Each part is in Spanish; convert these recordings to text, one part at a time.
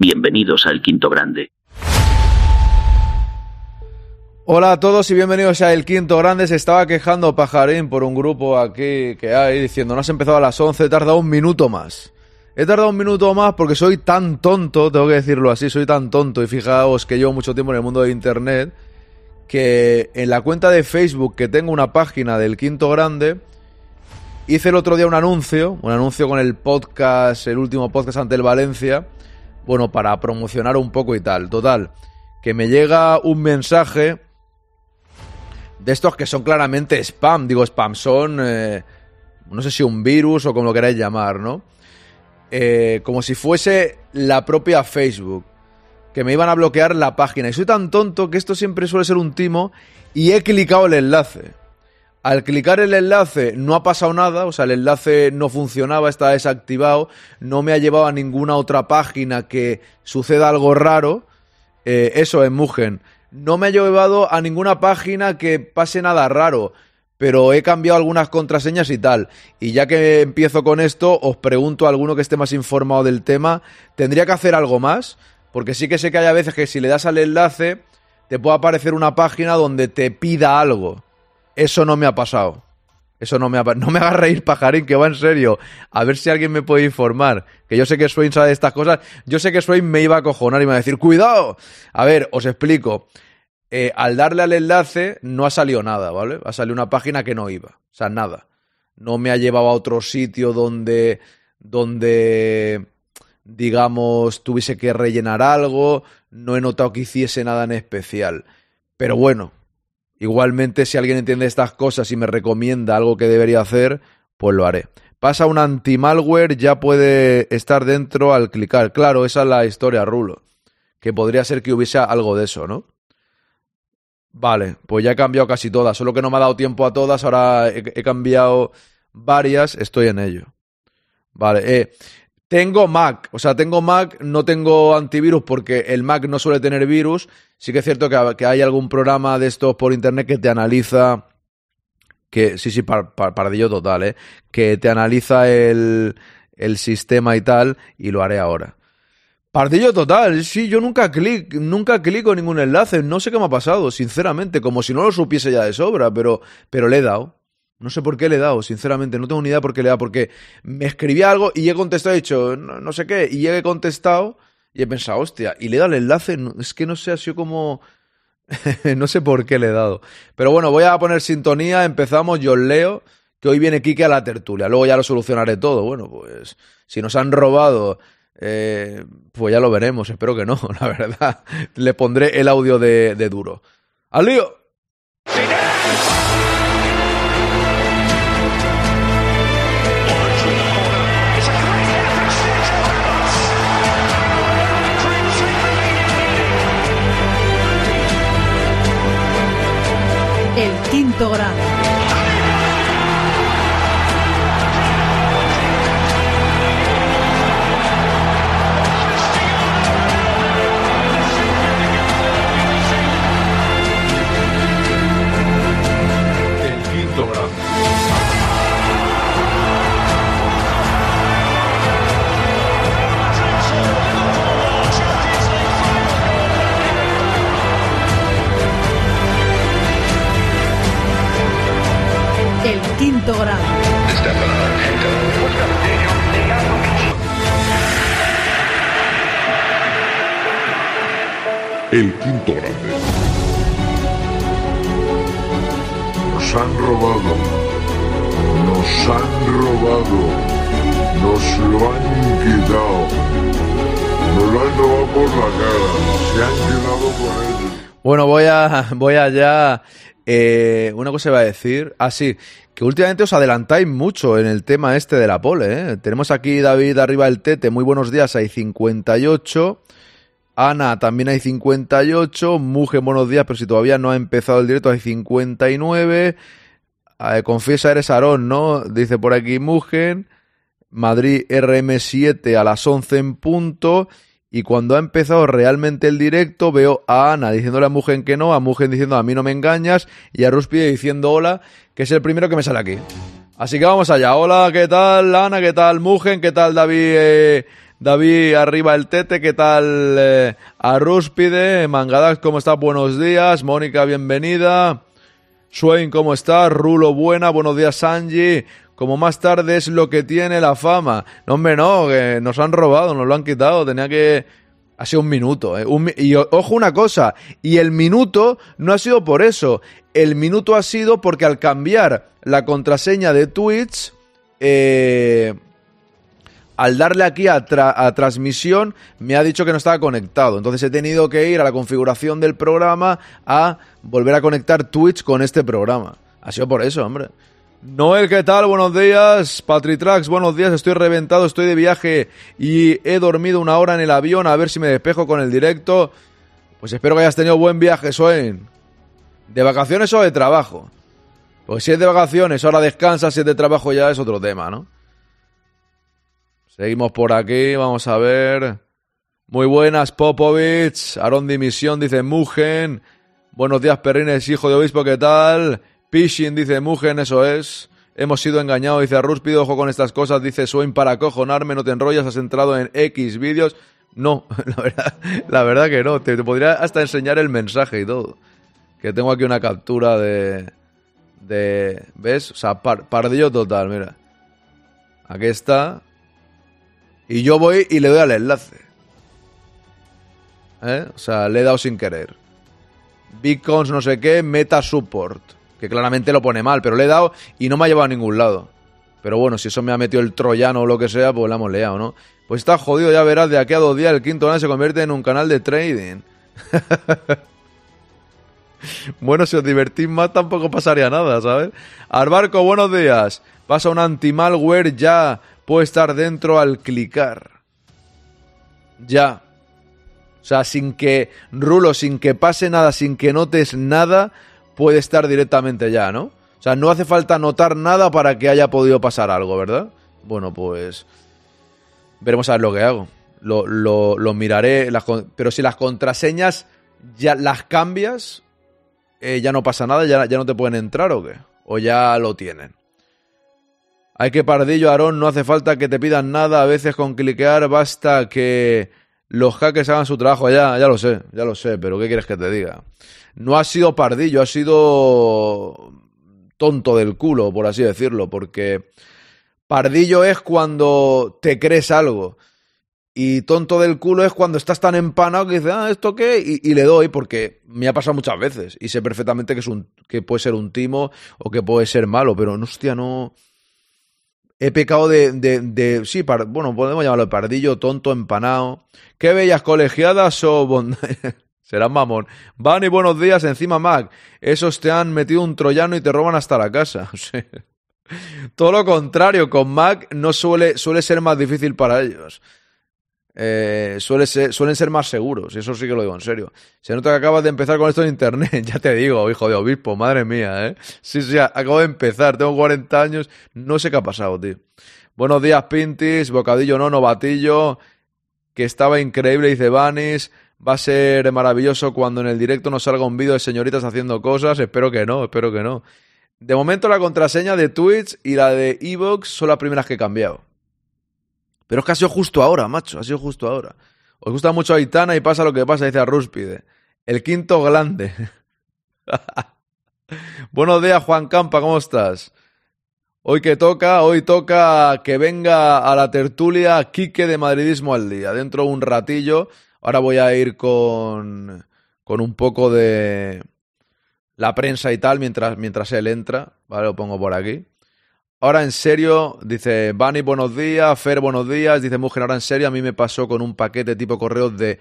Bienvenidos al Quinto Grande. Hola a todos y bienvenidos a El Quinto Grande. Se estaba quejando Pajarín por un grupo aquí que hay diciendo no has empezado a las 11, he tardado un minuto más. He tardado un minuto más porque soy tan tonto, tengo que decirlo así, soy tan tonto y fijaos que llevo mucho tiempo en el mundo de Internet que en la cuenta de Facebook que tengo una página del Quinto Grande hice el otro día un anuncio, un anuncio con el podcast, el último podcast ante el Valencia bueno, para promocionar un poco y tal. Total, que me llega un mensaje de estos que son claramente spam. Digo, spam, son, eh, no sé si un virus o como lo queráis llamar, ¿no? Eh, como si fuese la propia Facebook. Que me iban a bloquear la página. Y soy tan tonto que esto siempre suele ser un timo y he clicado el enlace. Al clicar el enlace no ha pasado nada, o sea, el enlace no funcionaba, está desactivado, no me ha llevado a ninguna otra página que suceda algo raro. Eh, eso es Mugen. No me ha llevado a ninguna página que pase nada raro, pero he cambiado algunas contraseñas y tal. Y ya que empiezo con esto, os pregunto a alguno que esté más informado del tema, ¿tendría que hacer algo más? Porque sí que sé que hay a veces que si le das al enlace, te puede aparecer una página donde te pida algo. Eso no me ha pasado. Eso no me ha No me hagas reír, pajarín, que va en serio. A ver si alguien me puede informar. Que yo sé que Swain sabe de estas cosas. Yo sé que Swain me iba a cojonar y me iba a decir, ¡cuidado! A ver, os explico. Eh, al darle al enlace no ha salido nada, ¿vale? Ha salido una página que no iba. O sea, nada. No me ha llevado a otro sitio donde. donde. digamos, tuviese que rellenar algo. No he notado que hiciese nada en especial. Pero bueno, Igualmente, si alguien entiende estas cosas y me recomienda algo que debería hacer, pues lo haré. Pasa un anti-malware, ya puede estar dentro al clicar. Claro, esa es la historia, Rulo. Que podría ser que hubiese algo de eso, ¿no? Vale, pues ya he cambiado casi todas. Solo que no me ha dado tiempo a todas. Ahora he, he cambiado varias. Estoy en ello. Vale, eh, tengo Mac, o sea, tengo Mac, no tengo antivirus porque el Mac no suele tener virus. Sí que es cierto que, hay algún programa de estos por internet que te analiza. Que, sí, sí, par, pardillo total, ¿eh? Que te analiza el, el sistema y tal, y lo haré ahora. Pardillo total, sí, yo nunca clic, nunca clico ningún enlace, no sé qué me ha pasado, sinceramente, como si no lo supiese ya de sobra, pero, pero le he dado. No sé por qué le he dado, sinceramente, no tengo ni idea por qué le he dado, porque me escribía algo y he contestado, he dicho, no, sé qué, y he contestado y he pensado, hostia, y le he dado el enlace, es que no sé, ha sido como... no sé por qué le he dado. Pero bueno, voy a poner sintonía, empezamos, yo leo, que hoy viene Kike a la tertulia, luego ya lo solucionaré todo. Bueno, pues si nos han robado, eh, pues ya lo veremos, espero que no, la verdad. Le pondré el audio de, de duro. ¡Al lío! Quinto El quinto grado. El quinto grande. Nos han robado. Nos han robado. Nos lo han quitado. Nos lo han robado por la cara. Se han quedado con él. Bueno, voy a, voy allá. Eh, una cosa iba a decir. Ah, sí, que últimamente os adelantáis mucho en el tema este de la pole. ¿eh? Tenemos aquí David arriba del tete. Muy buenos días, hay 58. Ana también hay 58. Mugen, buenos días, pero si todavía no ha empezado el directo, hay 59. Eh, confiesa, eres Aarón, ¿no? Dice por aquí Mugen. Madrid RM7 a las 11 en punto. Y cuando ha empezado realmente el directo, veo a Ana diciéndole a Mugen que no, a Mugen diciendo a mí no me engañas, y a Ruspie diciendo hola, que es el primero que me sale aquí. Así que vamos allá. Hola, ¿qué tal Ana? ¿Qué tal Mugen? ¿Qué tal David? eh, David arriba el tete, ¿qué tal? Eh, Arrúspide, Mangadax, ¿cómo estás? Buenos días. Mónica, bienvenida. Swain, ¿cómo estás? Rulo, buena. Buenos días, Sanji. Como más tarde es lo que tiene la fama. No, hombre, no, que nos han robado, nos lo han quitado. Tenía que. Ha sido un minuto. ¿eh? Y ojo una cosa. Y el minuto no ha sido por eso. El minuto ha sido porque al cambiar la contraseña de Twitch. Eh, al darle aquí a, a transmisión, me ha dicho que no estaba conectado. Entonces he tenido que ir a la configuración del programa a volver a conectar Twitch con este programa. Ha sido por eso, hombre. Noel, ¿qué tal? Buenos días. Patritrax, buenos días. Estoy reventado, estoy de viaje y he dormido una hora en el avión a ver si me despejo con el directo. Pues espero que hayas tenido buen viaje, Swain. ¿De vacaciones o de trabajo? Pues si es de vacaciones, ahora descansas, si es de trabajo ya es otro tema, ¿no? Seguimos por aquí, vamos a ver. Muy buenas, Popovich. Aaron Dimisión dice Mugen. Buenos días, Perrines, hijo de obispo, ¿qué tal? Pishin dice Mugen, eso es. Hemos sido engañados, dice Rúspido, ojo con estas cosas, dice Swain, para acojonarme, no te enrollas, has entrado en X vídeos. No, la verdad, que no, te, te podría hasta enseñar el mensaje y todo. Que tengo aquí una captura de... de ¿Ves? O sea, par- pardillo total, mira. Aquí está. Y yo voy y le doy al enlace. ¿Eh? O sea, le he dado sin querer. Beacons no sé qué, Meta Support. Que claramente lo pone mal, pero le he dado y no me ha llevado a ningún lado. Pero bueno, si eso me ha metido el troyano o lo que sea, pues la hemos liado, ¿no? Pues está jodido, ya verás, de aquí a dos días el quinto canal se convierte en un canal de trading. bueno, si os divertís más tampoco pasaría nada, ¿sabes? Arbarco, buenos días. Pasa un anti-malware ya. Puede estar dentro al clicar. Ya. O sea, sin que, Rulo, sin que pase nada, sin que notes nada, puede estar directamente ya, ¿no? O sea, no hace falta notar nada para que haya podido pasar algo, ¿verdad? Bueno, pues veremos a ver lo que hago. Lo, lo- miraré, pero si las contraseñas ya las cambias, eh, ya no pasa nada, ya, ya no te pueden entrar o qué. O ya lo tienen. Hay que pardillo, Aarón, no hace falta que te pidan nada, a veces con cliquear basta que los hackers hagan su trabajo, ya, ya lo sé, ya lo sé, pero ¿qué quieres que te diga? No ha sido pardillo, ha sido tonto del culo, por así decirlo, porque pardillo es cuando te crees algo. Y tonto del culo es cuando estás tan empanado que dices, ah, ¿esto qué? Y, y le doy, porque me ha pasado muchas veces. Y sé perfectamente que, es un, que puede ser un timo o que puede ser malo, pero no, hostia, no. He pecado de. de, de- sí, par- bueno, podemos llamarlo pardillo, tonto, empanado. Qué bellas colegiadas o bondades. Serán mamón. Van y buenos días, encima Mac. Esos te han metido un troyano y te roban hasta la casa. Todo lo contrario, con Mac no suele, suele ser más difícil para ellos. Eh, suele ser- suelen ser más seguros, y eso sí que lo digo en serio. Se nota que acabas de empezar con esto en internet, ya te digo, hijo de obispo, madre mía, ¿eh? Sí, sí, acabo de empezar, tengo 40 años, no sé qué ha pasado, tío. Buenos días, Pintis, bocadillo no, novatillo, que estaba increíble, dice Vanis. Va a ser maravilloso cuando en el directo nos salga un vídeo de señoritas haciendo cosas. Espero que no, espero que no. De momento la contraseña de Twitch y la de Evox son las primeras que he cambiado. Pero es que ha sido justo ahora, macho, ha sido justo ahora. Os gusta mucho Aitana y pasa lo que pasa, dice Arrúspide. El quinto grande. Buenos días, Juan Campa, ¿cómo estás? Hoy que toca, hoy toca que venga a la tertulia Quique de Madridismo al día. Dentro de un ratillo. Ahora voy a ir con, con un poco de la prensa y tal mientras, mientras él entra. Vale, lo pongo por aquí. Ahora en serio, dice Bani, buenos días, Fer, buenos días, dice Mujer, ahora en serio, a mí me pasó con un paquete tipo correos de...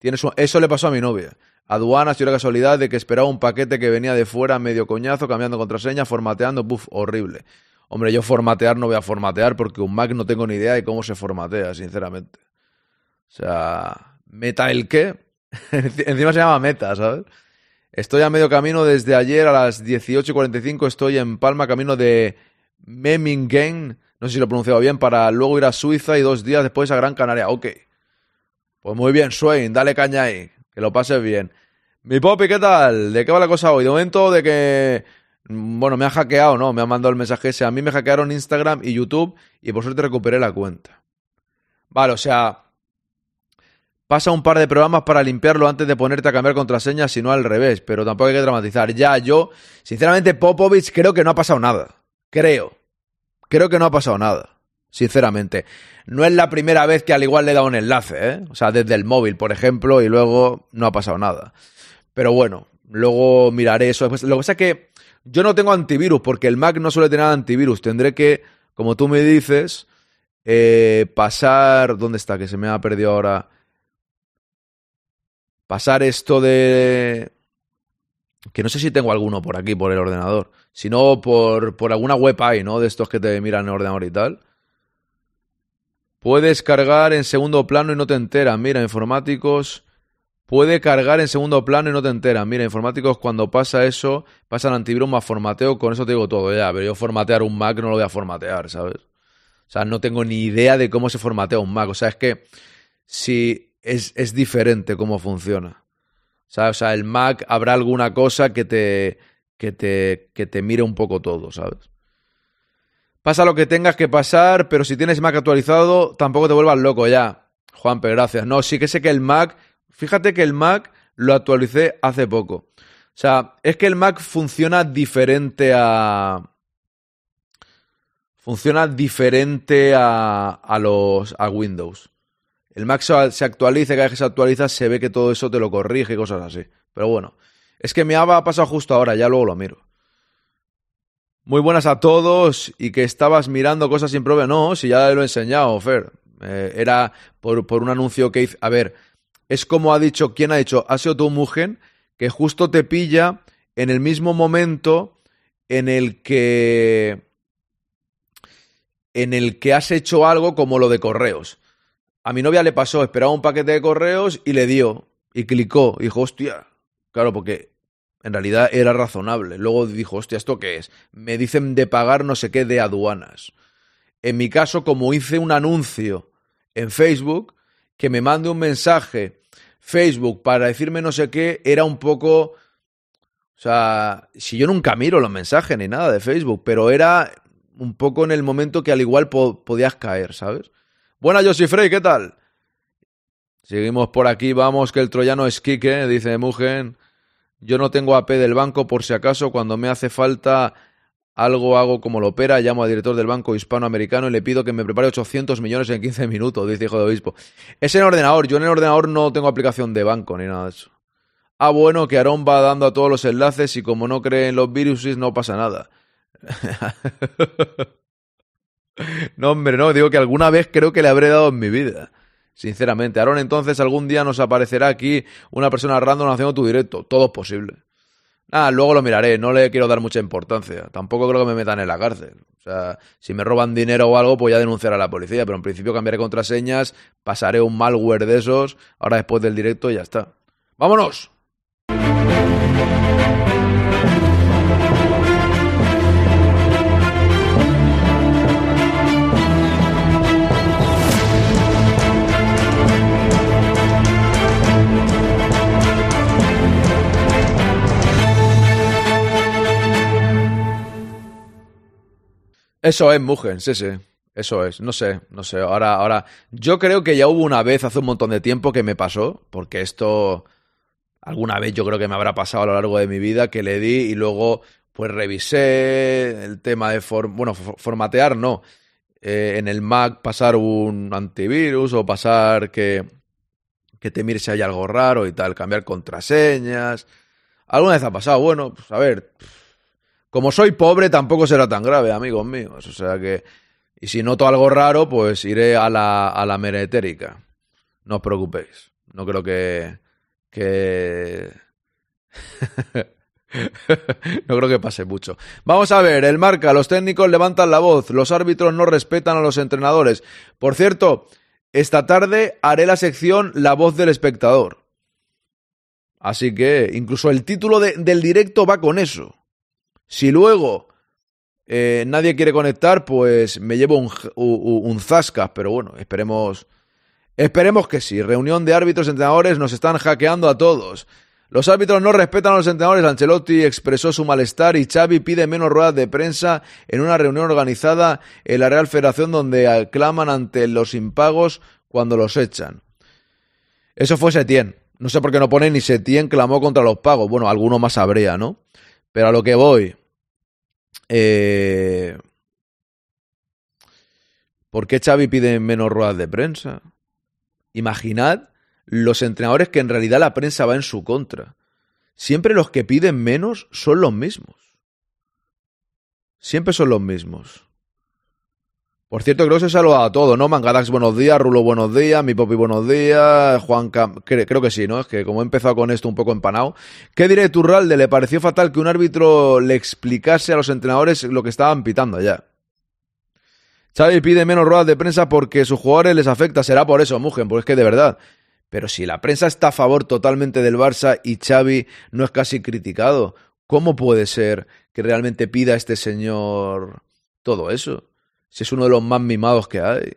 Tienes un- Eso le pasó a mi novia. Aduanas, y una casualidad de que esperaba un paquete que venía de fuera medio coñazo, cambiando contraseña, formateando, buf, horrible. Hombre, yo formatear no voy a formatear porque un Mac no tengo ni idea de cómo se formatea, sinceramente. O sea, ¿meta el qué? Encima se llama meta, ¿sabes? Estoy a medio camino desde ayer a las 18.45. Estoy en Palma, camino de Memmingen. No sé si lo he pronunciado bien, para luego ir a Suiza y dos días después a Gran Canaria. Ok. Pues muy bien, Swain, dale caña ahí. Que lo pases bien. Mi Poppy, ¿qué tal? ¿De qué va la cosa hoy? De momento de que. mm, Bueno, me ha hackeado, ¿no? Me ha mandado el mensaje ese. A mí me hackearon Instagram y YouTube y por suerte recuperé la cuenta. Vale, o sea, pasa un par de programas para limpiarlo antes de ponerte a cambiar contraseñas, si no al revés, pero tampoco hay que dramatizar. Ya, yo, sinceramente, Popovich creo que no ha pasado nada. Creo. Creo que no ha pasado nada. Sinceramente. No es la primera vez que al igual le he dado un enlace, ¿eh? O sea, desde el móvil, por ejemplo, y luego no ha pasado nada. Pero bueno, luego miraré eso. Lo que pasa es que yo no tengo antivirus, porque el Mac no suele tener antivirus. Tendré que, como tú me dices, eh, pasar. ¿Dónde está? Que se me ha perdido ahora. Pasar esto de. Que no sé si tengo alguno por aquí, por el ordenador. Si no, por, por alguna web hay, ¿no? De estos que te miran en el ordenador y tal. Puedes cargar en segundo plano y no te enteras. Mira, informáticos. Puede cargar en segundo plano y no te enteras. Mira, informáticos, cuando pasa eso, pasa el antivirus más formateo. Con eso te digo todo ya. Pero yo formatear un Mac no lo voy a formatear, ¿sabes? O sea, no tengo ni idea de cómo se formatea un Mac. O sea, es que si es, es diferente cómo funciona. ¿Sabes? O sea, el Mac habrá alguna cosa que te, que te, que te mire un poco todo, ¿sabes? Pasa lo que tengas que pasar, pero si tienes Mac actualizado, tampoco te vuelvas loco ya. Juanpe, gracias. No, sí que sé que el Mac, fíjate que el Mac lo actualicé hace poco. O sea, es que el Mac funciona diferente a. Funciona diferente a, a los a Windows. El Mac se actualiza, cada vez que se actualiza se ve que todo eso te lo corrige y cosas así. Pero bueno, es que me ha pasado justo ahora, ya luego lo miro. Muy buenas a todos y que estabas mirando cosas sin. No, si ya lo he enseñado, Fer. Eh, era por, por un anuncio que hice. A ver, es como ha dicho, ¿quién ha dicho? Ha sido tu mujer que justo te pilla en el mismo momento en el que en el que has hecho algo como lo de correos. A mi novia le pasó, esperaba un paquete de correos y le dio y clicó y dijo, hostia, claro, porque en realidad era razonable. Luego dijo, hostia, ¿esto qué es? Me dicen de pagar no sé qué de aduanas. En mi caso, como hice un anuncio en Facebook, que me mande un mensaje Facebook para decirme no sé qué, era un poco... O sea, si yo nunca miro los mensajes ni nada de Facebook, pero era un poco en el momento que al igual po podías caer, ¿sabes? Buena, Josie Frey, ¿qué tal? Seguimos por aquí, vamos, que el troyano es Quique, dice Mugen. Yo no tengo AP del banco por si acaso, cuando me hace falta algo hago como lo opera, llamo al director del banco hispanoamericano y le pido que me prepare 800 millones en 15 minutos, dice hijo de obispo. Es en ordenador, yo en el ordenador no tengo aplicación de banco ni nada de eso. Ah, bueno, que Aarón va dando a todos los enlaces y como no cree en los virus no pasa nada. no, hombre, no, digo que alguna vez creo que le habré dado en mi vida. Sinceramente, Aarón, entonces algún día nos aparecerá aquí una persona random haciendo tu directo. Todo es posible. Nada, luego lo miraré, no le quiero dar mucha importancia. Tampoco creo que me metan en la cárcel. O sea, si me roban dinero o algo, pues ya denunciar a la policía. Pero en principio cambiaré contraseñas, pasaré un malware de esos, ahora después del directo ya está. ¡Vámonos! Eso es, Mugen, sí, sí. Eso es, no sé, no sé. Ahora, ahora, yo creo que ya hubo una vez hace un montón de tiempo que me pasó, porque esto alguna vez yo creo que me habrá pasado a lo largo de mi vida que le di y luego pues revisé el tema de form bueno, formatear no. Eh, en el Mac pasar un antivirus o pasar que, que te mire si hay algo raro y tal, cambiar contraseñas. ¿Alguna vez ha pasado? Bueno, pues a ver, como soy pobre, tampoco será tan grave, amigos míos. O sea que. Y si noto algo raro, pues iré a la, a la meretérica. No os preocupéis. No creo que. que. no creo que pase mucho. Vamos a ver, el marca, los técnicos levantan la voz, los árbitros no respetan a los entrenadores. Por cierto, esta tarde haré la sección La voz del espectador. Así que incluso el título de, del directo va con eso. Si luego eh, nadie quiere conectar, pues me llevo un, un, zascas, pero bueno, esperemos. Esperemos que sí. Reunión de árbitros entrenadores nos están hackeando a todos. Los árbitros no respetan a los entrenadores. Ancelotti expresó su malestar y Xavi pide menos ruedas de prensa en una reunión organizada en la Real Federación donde aclaman ante los impagos cuando los echan. Eso fue Setién. No sé por qué no pone ni Setién clamó contra los pagos. Bueno, alguno más habría, ¿no? Pero a lo que voy. Eh... ¿Por qué Xavi pide menos ruedas de prensa? Imaginad los entrenadores que en realidad la prensa va en su contra. Siempre los que piden menos son los mismos. Siempre son los mismos. Por cierto, creo que se saluda a todos, ¿no? Mangadax, buenos días. Rulo, buenos días. Mi Popi, buenos días. Juan Cam... Creo que sí, ¿no? Es que como he empezado con esto un poco empanado. ¿Qué diré, Turralde? Le pareció fatal que un árbitro le explicase a los entrenadores lo que estaban pitando allá. Xavi pide menos ruedas de prensa porque sus jugadores les afecta. Será por eso, Mugen, porque es que de verdad. Pero si la prensa está a favor totalmente del Barça y Xavi no es casi criticado, ¿cómo puede ser que realmente pida a este señor todo eso? Si es uno de los más mimados que hay.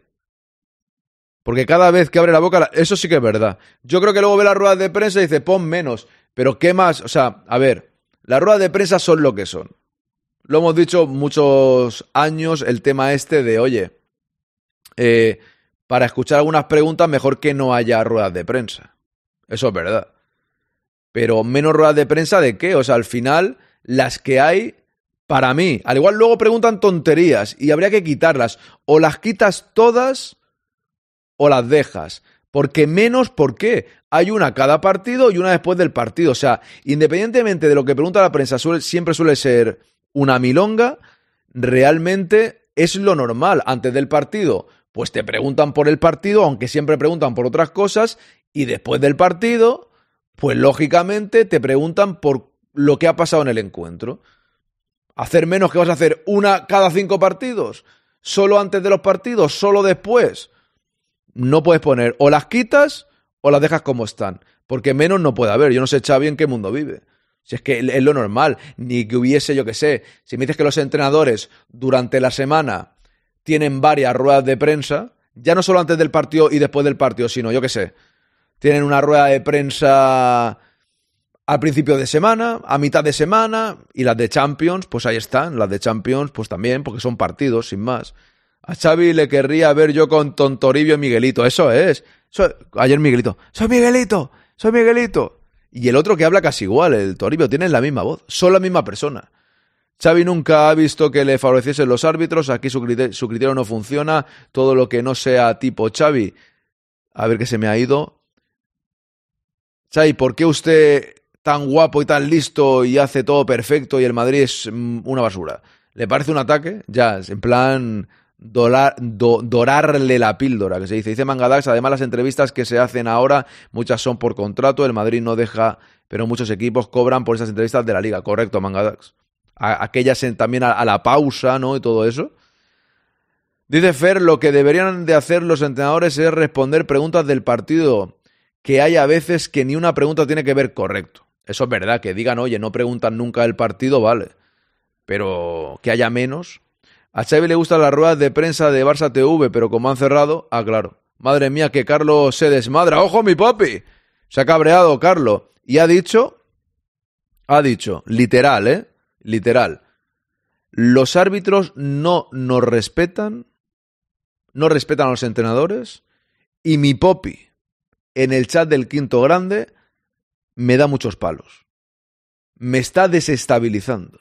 Porque cada vez que abre la boca, eso sí que es verdad. Yo creo que luego ve las ruedas de prensa y dice, pon menos. Pero ¿qué más? O sea, a ver, las ruedas de prensa son lo que son. Lo hemos dicho muchos años, el tema este de, oye, eh, para escuchar algunas preguntas, mejor que no haya ruedas de prensa. Eso es verdad. Pero menos ruedas de prensa de qué? O sea, al final, las que hay para mí. Al igual luego preguntan tonterías y habría que quitarlas. O las quitas todas o las dejas. Porque menos, ¿por qué? Hay una cada partido y una después del partido. O sea, independientemente de lo que pregunta la prensa, siempre suele ser una milonga. Realmente es lo normal. Antes del partido, pues te preguntan por el partido, aunque siempre preguntan por otras cosas. Y después del partido, pues lógicamente te preguntan por lo que ha pasado en el encuentro. ¿Hacer menos que vas a hacer una cada cinco partidos? ¿Solo antes de los partidos? ¿Solo después? No puedes poner o las quitas o las dejas como están. Porque menos no puede haber. Yo no sé, Xavi, en qué mundo vive. Si es que es lo normal. Ni que hubiese, yo qué sé. Si me dices que los entrenadores durante la semana tienen varias ruedas de prensa, ya no solo antes del partido y después del partido, sino, yo qué sé, tienen una rueda de prensa al principio de semana, a mitad de semana, y las de Champions, pues ahí están, las de Champions, pues también, porque son partidos, sin más. A Xavi le querría ver yo con Tontoribio y Miguelito, eso es. ayer Miguelito, soy Miguelito, soy Miguelito. Y el otro que habla casi igual, el Toribio, tienen la misma voz, son la misma persona. Xavi nunca ha visto que le favoreciesen los árbitros, aquí su criterio, su criterio no funciona, todo lo que no sea tipo Xavi. A ver qué se me ha ido. Xavi, ¿por qué usted tan guapo y tan listo y hace todo perfecto y el Madrid es mm, una basura. ¿Le parece un ataque? Ya, en plan dorarle la píldora, que se dice. Dice Mangadax, además las entrevistas que se hacen ahora, muchas son por contrato, el Madrid no deja, pero muchos equipos cobran por esas entrevistas de la liga. Correcto, Mangadax. aquellas también a, a la pausa, ¿no? Y todo eso. Dice Fer, lo que deberían de hacer los entrenadores es responder preguntas del partido, que hay a veces que ni una pregunta tiene que ver correcto. Eso es verdad, que digan, oye, no preguntan nunca el partido, vale. Pero que haya menos. A Xavi le gustan las ruedas de prensa de Barça TV, pero como han cerrado, ah, claro. Madre mía, que Carlos se desmadra. ¡Ojo, mi papi! Se ha cabreado Carlos. Y ha dicho, ha dicho, literal, ¿eh? Literal. Los árbitros no nos respetan, no respetan a los entrenadores. Y mi popi, en el chat del quinto grande, me da muchos palos. Me está desestabilizando.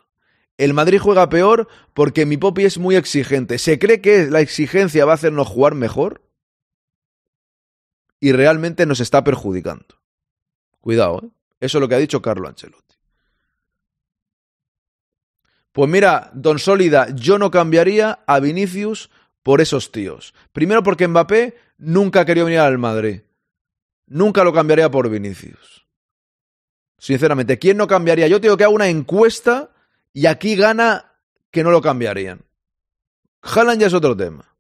El Madrid juega peor porque mi Popi es muy exigente. ¿Se cree que la exigencia va a hacernos jugar mejor? Y realmente nos está perjudicando. Cuidado, ¿eh? Eso es lo que ha dicho Carlo Ancelotti. Pues mira, Don Sólida, yo no cambiaría a Vinicius por esos tíos. Primero porque Mbappé nunca quería venir al Madrid. Nunca lo cambiaría por Vinicius. Sinceramente, ¿quién no cambiaría? Yo tengo que hago una encuesta y aquí gana que no lo cambiarían. Haaland ya es otro tema.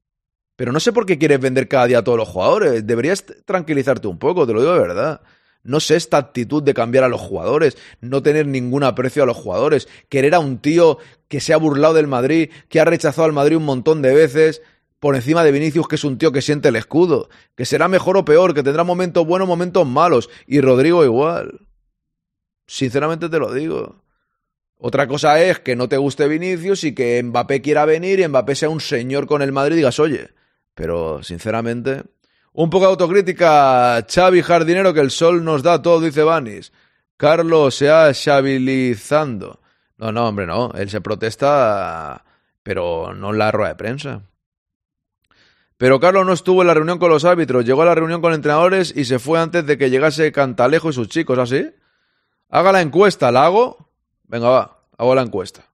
Pero no sé por qué quieres vender cada día a todos los jugadores. Deberías tranquilizarte un poco, te lo digo de verdad. No sé esta actitud de cambiar a los jugadores, no tener ningún aprecio a los jugadores, querer a un tío que se ha burlado del Madrid, que ha rechazado al Madrid un montón de veces, por encima de Vinicius, que es un tío que siente el escudo, que será mejor o peor, que tendrá momentos buenos, momentos malos, y Rodrigo igual. Sinceramente te lo digo. Otra cosa es que no te guste Vinicius y que Mbappé quiera venir y Mbappé sea un señor con el Madrid y digas, oye, pero sinceramente, Un poco de autocrítica, Xavi Jardinero, que el sol nos da todo, dice Vanis. Carlos se ha xabilizando. No, no, hombre, no. Él se protesta, pero no en la rueda de prensa. Pero Carlos no estuvo en la reunión con los árbitros, llegó a la reunión con entrenadores y se fue antes de que llegase Cantalejo y sus chicos, ¿así? Haga la encuesta, ¿la hago? Venga, va, hago la encuesta.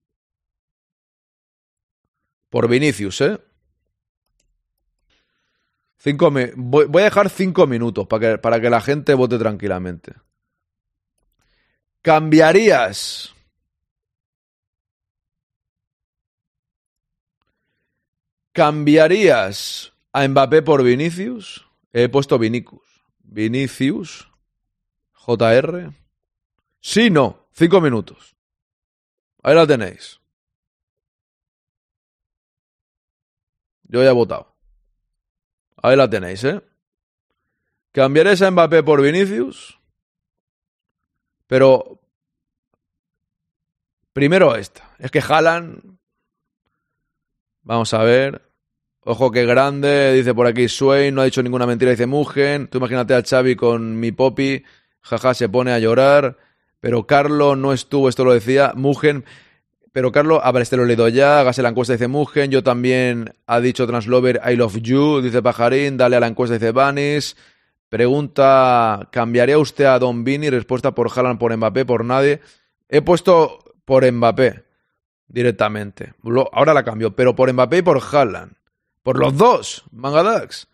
Por Vinicius, ¿eh? Cinco mi- voy, a dejar cinco minutos para que, para que la gente vote tranquilamente. ¿Cambiarías ¿Cambiarías a Mbappé por Vinicius? He puesto Vinicus. Vinicius. JR. Sí, no. Cinco minutos. Ahí la tenéis. Yo ya he votado. Ahí la tenéis, ¿eh? ¿Cambiaréis a Mbappé por Vinicius? Pero... Primero esta. Es que Haaland... Vamos a ver. Ojo que grande, dice por aquí Swain, no ha dicho ninguna mentira, dice Mugen. Tú imagínate a Xavi con mi popi, jaja, se pone a llorar. Pero Carlos no estuvo, esto lo decía Mugen. Pero Carlos, a ver, este lo he leído ya, hágase la encuesta, dice Mugen. Yo también ha dicho Translover, I love you, dice Pajarín. Dale a la encuesta, dice Vanis. Pregunta, ¿cambiaría usted a Don Vini? Respuesta por Haaland, por Mbappé, por nadie. He puesto por Mbappé directamente. Ahora la cambio, pero por Mbappé y por Haaland. Por los dos, Mangadax.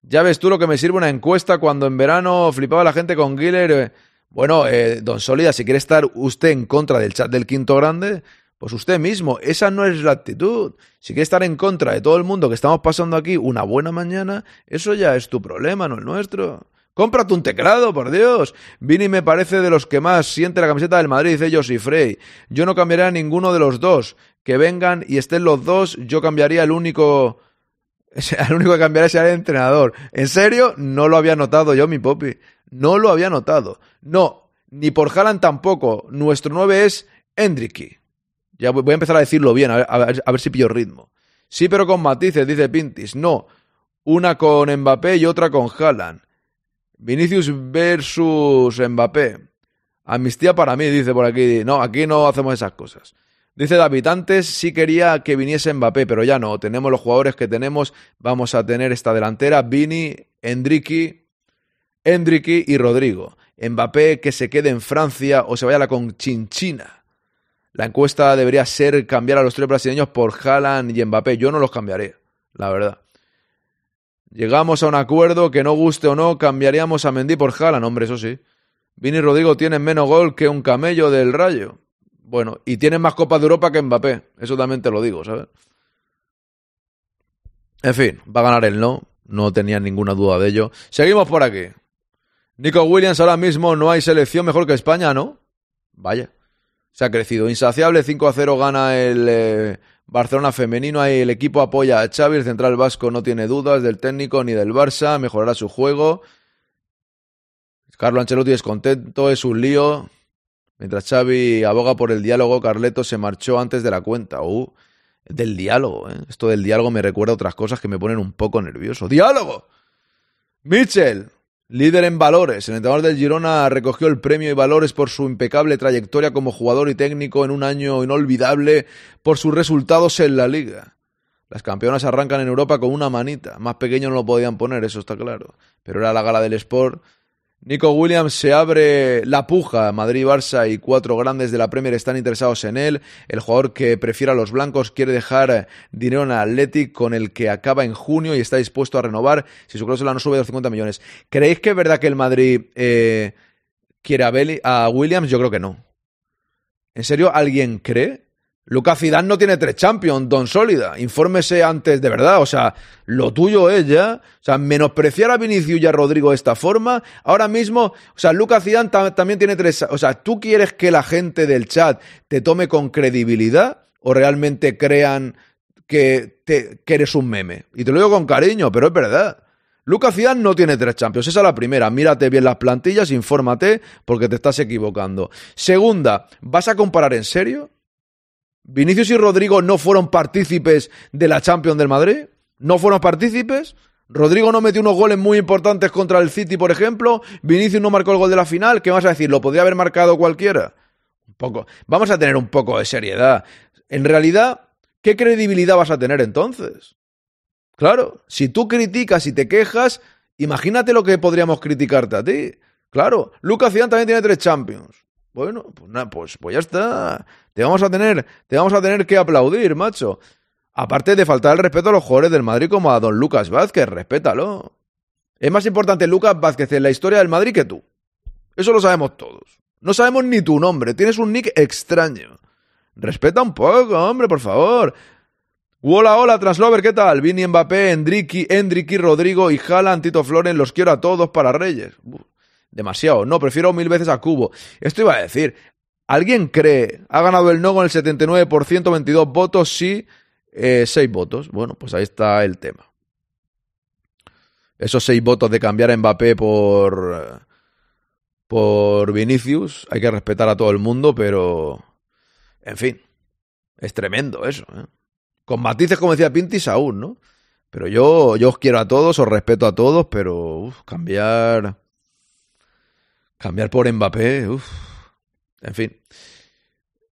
Ya ves tú lo que me sirve una encuesta cuando en verano flipaba la gente con Giller. Bueno, eh, don Sólida, si quiere estar usted en contra del chat del quinto grande, pues usted mismo. Esa no es la actitud. Si quiere estar en contra de todo el mundo que estamos pasando aquí una buena mañana, eso ya es tu problema, no el nuestro. Cómprate un teclado, por Dios. Vini me parece de los que más siente la camiseta del Madrid, dice Josi Frey. Yo no cambiaría a ninguno de los dos. Que vengan y estén los dos, yo cambiaría el único. El único que cambiaría sería el entrenador. ¿En serio? No lo había notado yo, mi popi. No lo había notado. No, ni por Haaland tampoco. Nuestro 9 es Endricky. Ya voy a empezar a decirlo bien, a ver, a ver- si pillo ritmo. Sí, pero con matices, dice Pintis. No, una con Mbappé y otra con Haaland. Vinicius versus Mbappé. Amnistía para mí, dice por aquí. No, aquí no hacemos esas cosas. Dice David, antes sí quería que viniese Mbappé, pero ya no. Tenemos los jugadores que tenemos. Vamos a tener esta delantera. Vini, Endricky, Endricky y Rodrigo. Mbappé que se quede en Francia o se vaya a la Conchinchina. La encuesta debería ser cambiar a los tres brasileños por Haaland y Mbappé. Yo no los cambiaré, la verdad. Llegamos a un acuerdo que no guste o no, cambiaríamos a Mendy por Haaland, hombre, eso sí. Vini y Rodrigo tienen menos gol que un camello del Rayo. Bueno, y tienen más Copas de Europa que Mbappé. Eso también te lo digo, ¿sabes? En fin, va a ganar el no. No tenía ninguna duda de ello. Seguimos por aquí. Nico Williams ahora mismo no hay selección mejor que España, ¿no? Vaya. Se ha crecido. Insaciable, 5 a 0 gana el eh, Barcelona femenino. Ahí el equipo apoya a Xavi. El central vasco no tiene dudas del técnico ni del Barça. Mejorará su juego. Carlo Ancelotti es contento, es un lío. Mientras Xavi aboga por el diálogo, Carleto se marchó antes de la cuenta. Uh, del diálogo, ¿eh? Esto del diálogo me recuerda a otras cosas que me ponen un poco nervioso. ¡Diálogo! Mitchell, líder en valores. El entrenador del Girona recogió el premio y valores por su impecable trayectoria como jugador y técnico en un año inolvidable por sus resultados en la liga. Las campeonas arrancan en Europa con una manita. Más pequeño no lo podían poner, eso está claro. Pero era la gala del Sport. Nico Williams se abre la puja. Madrid, Barça y cuatro grandes de la Premier están interesados en él. El jugador que prefiere a los blancos quiere dejar dinero en Athletic con el que acaba en junio y está dispuesto a renovar si su cláusula no sube de los 50 millones. ¿Creéis que es verdad que el Madrid eh, quiere a, a Williams? Yo creo que no. ¿En serio alguien cree? Lucas Zidane no tiene tres Champions, Don Sólida. Infórmese antes de verdad. O sea, lo tuyo es ya. O sea, menospreciar a Vinicius y a Rodrigo de esta forma. Ahora mismo, o sea, Lucas Zidane ta- también tiene tres. O sea, ¿tú quieres que la gente del chat te tome con credibilidad o realmente crean que, te, que eres un meme? Y te lo digo con cariño, pero es verdad. Lucas Zidane no tiene tres Champions, esa es la primera. Mírate bien las plantillas, infórmate, porque te estás equivocando. Segunda, ¿vas a comparar en serio? ¿Vinicius y Rodrigo no fueron partícipes de la Champions del Madrid? ¿No fueron partícipes? Rodrigo no metió unos goles muy importantes contra el City, por ejemplo. Vinicius no marcó el gol de la final. ¿Qué vas a decir? ¿Lo podría haber marcado cualquiera? Un poco. Vamos a tener un poco de seriedad. En realidad, ¿qué credibilidad vas a tener entonces? Claro, si tú criticas y te quejas, imagínate lo que podríamos criticarte a ti. Claro, Lucas Zidane también tiene tres Champions. Bueno, pues, nada, pues, pues ya está. Te vamos a tener, te vamos a tener que aplaudir, macho. Aparte de faltar el respeto a los jugadores del Madrid como a don Lucas Vázquez, respétalo. Es más importante Lucas Vázquez en la historia del Madrid que tú. Eso lo sabemos todos. No sabemos ni tu nombre, tienes un nick extraño. Respeta un poco, hombre, por favor. Hola, hola, Translover, ¿qué tal? Vini, Mbappé, Endriki, Endriki, Rodrigo y Haaland, Tito Floren, los quiero a todos para Reyes. Demasiado, no, prefiero mil veces a Cubo. Esto iba a decir, ¿alguien cree? Ha ganado el no con el 79%, 22 votos, sí, eh, 6 votos. Bueno, pues ahí está el tema. Esos 6 votos de cambiar a Mbappé por, por Vinicius, hay que respetar a todo el mundo, pero... En fin, es tremendo eso, ¿eh? Con matices, como decía Pintis, aún, ¿no? Pero yo, yo os quiero a todos, os respeto a todos, pero uf, cambiar. Cambiar por Mbappé, uf. En fin.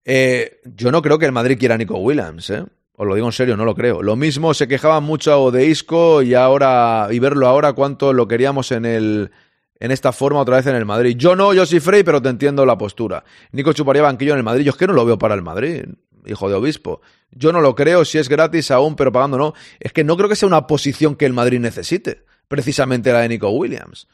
Eh, yo no creo que el Madrid quiera a Nico Williams, ¿eh? Os lo digo en serio, no lo creo. Lo mismo se quejaban mucho de Isco y ahora, y verlo ahora cuánto lo queríamos en el. En esta forma otra vez en el Madrid. Yo no, yo soy Frey, pero te entiendo la postura. Nico chuparía banquillo en el Madrid. Yo es que no lo veo para el Madrid, hijo de obispo. Yo no lo creo, si es gratis aún, pero pagando no. Es que no creo que sea una posición que el Madrid necesite, precisamente la de Nico Williams.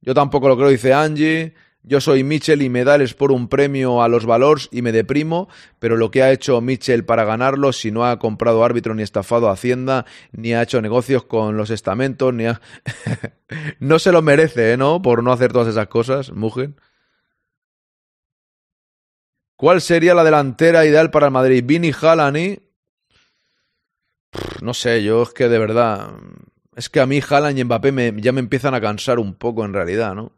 Yo tampoco lo creo, dice Angie. Yo soy Mitchell y me da el por un premio a los valores y me deprimo, pero lo que ha hecho Mitchell para ganarlo, si no ha comprado árbitro ni estafado a Hacienda, ni ha hecho negocios con los estamentos, ni ha... no se lo merece, ¿eh? ¿no? Por no hacer todas esas cosas, mujer. ¿Cuál sería la delantera ideal para el Madrid? Vini. Pff, No sé, yo es que de verdad... Es que a mí Haaland y Mbappé me, ya me empiezan a cansar un poco en realidad, ¿no?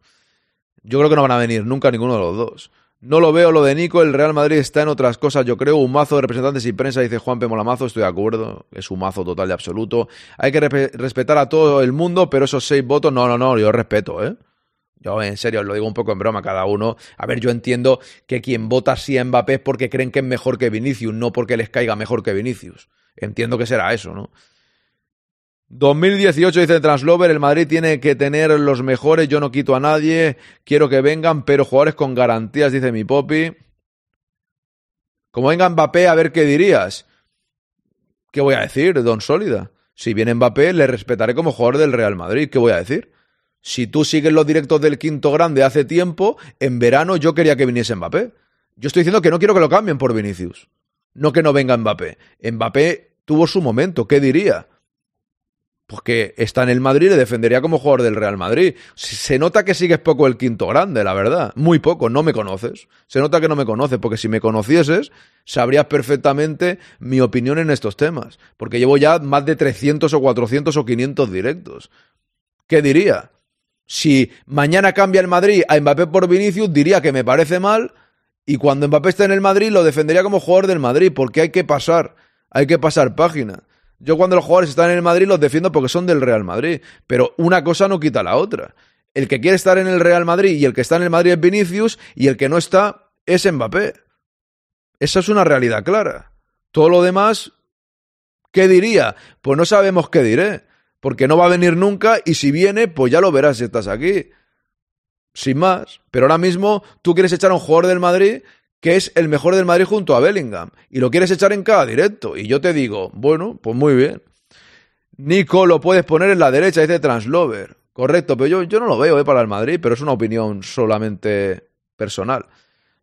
Yo creo que no van a venir nunca ninguno de los dos. No lo veo lo de Nico, el Real Madrid está en otras cosas, yo creo. Un mazo de representantes y prensa, dice Juan P. Molamazo, estoy de acuerdo. Es un mazo total y absoluto. Hay que re respetar a todo el mundo, pero esos seis votos, no, no, no, yo respeto, ¿eh? Yo, en serio, os lo digo un poco en broma, cada uno. A ver, yo entiendo que quien vota sí a Mbappé es porque creen que es mejor que Vinicius, no porque les caiga mejor que Vinicius. Entiendo que será eso, ¿no? 2018 dice Translover, el Madrid tiene que tener los mejores, yo no quito a nadie, quiero que vengan, pero jugadores con garantías, dice mi Poppy. Como venga Mbappé, a ver qué dirías. ¿Qué voy a decir, Don Sólida? Si viene Mbappé, le respetaré como jugador del Real Madrid. ¿Qué voy a decir? Si tú sigues los directos del quinto grande hace tiempo, en verano yo quería que viniese Mbappé. Yo estoy diciendo que no quiero que lo cambien por Vinicius. No que no venga Mbappé. Mbappé tuvo su momento, ¿qué diría? Pues que está en el Madrid le defendería como jugador del Real Madrid. Se nota que sigues poco el quinto grande, la verdad. Muy poco, no me conoces. Se nota que no me conoces, porque si me conocieses, sabrías perfectamente mi opinión en estos temas. Porque llevo ya más de 300 o 400 o 500 directos. ¿Qué diría? Si mañana cambia el Madrid a Mbappé por Vinicius, diría que me parece mal. Y cuando Mbappé esté en el Madrid, lo defendería como jugador del Madrid, porque hay que pasar, hay que pasar página. Yo cuando los jugadores están en el Madrid los defiendo porque son del Real Madrid, pero una cosa no quita la otra. El que quiere estar en el Real Madrid y el que está en el Madrid es Vinicius y el que no está es Mbappé. Esa es una realidad clara. Todo lo demás, ¿qué diría? Pues no sabemos qué diré, porque no va a venir nunca y si viene, pues ya lo verás si estás aquí. Sin más. Pero ahora mismo tú quieres echar a un jugador del Madrid que es el mejor del Madrid junto a Bellingham. Y lo quieres echar en cada directo. Y yo te digo, bueno, pues muy bien. Nico lo puedes poner en la derecha, dice Translover. Correcto, pero yo, yo no lo veo eh, para el Madrid, pero es una opinión solamente personal.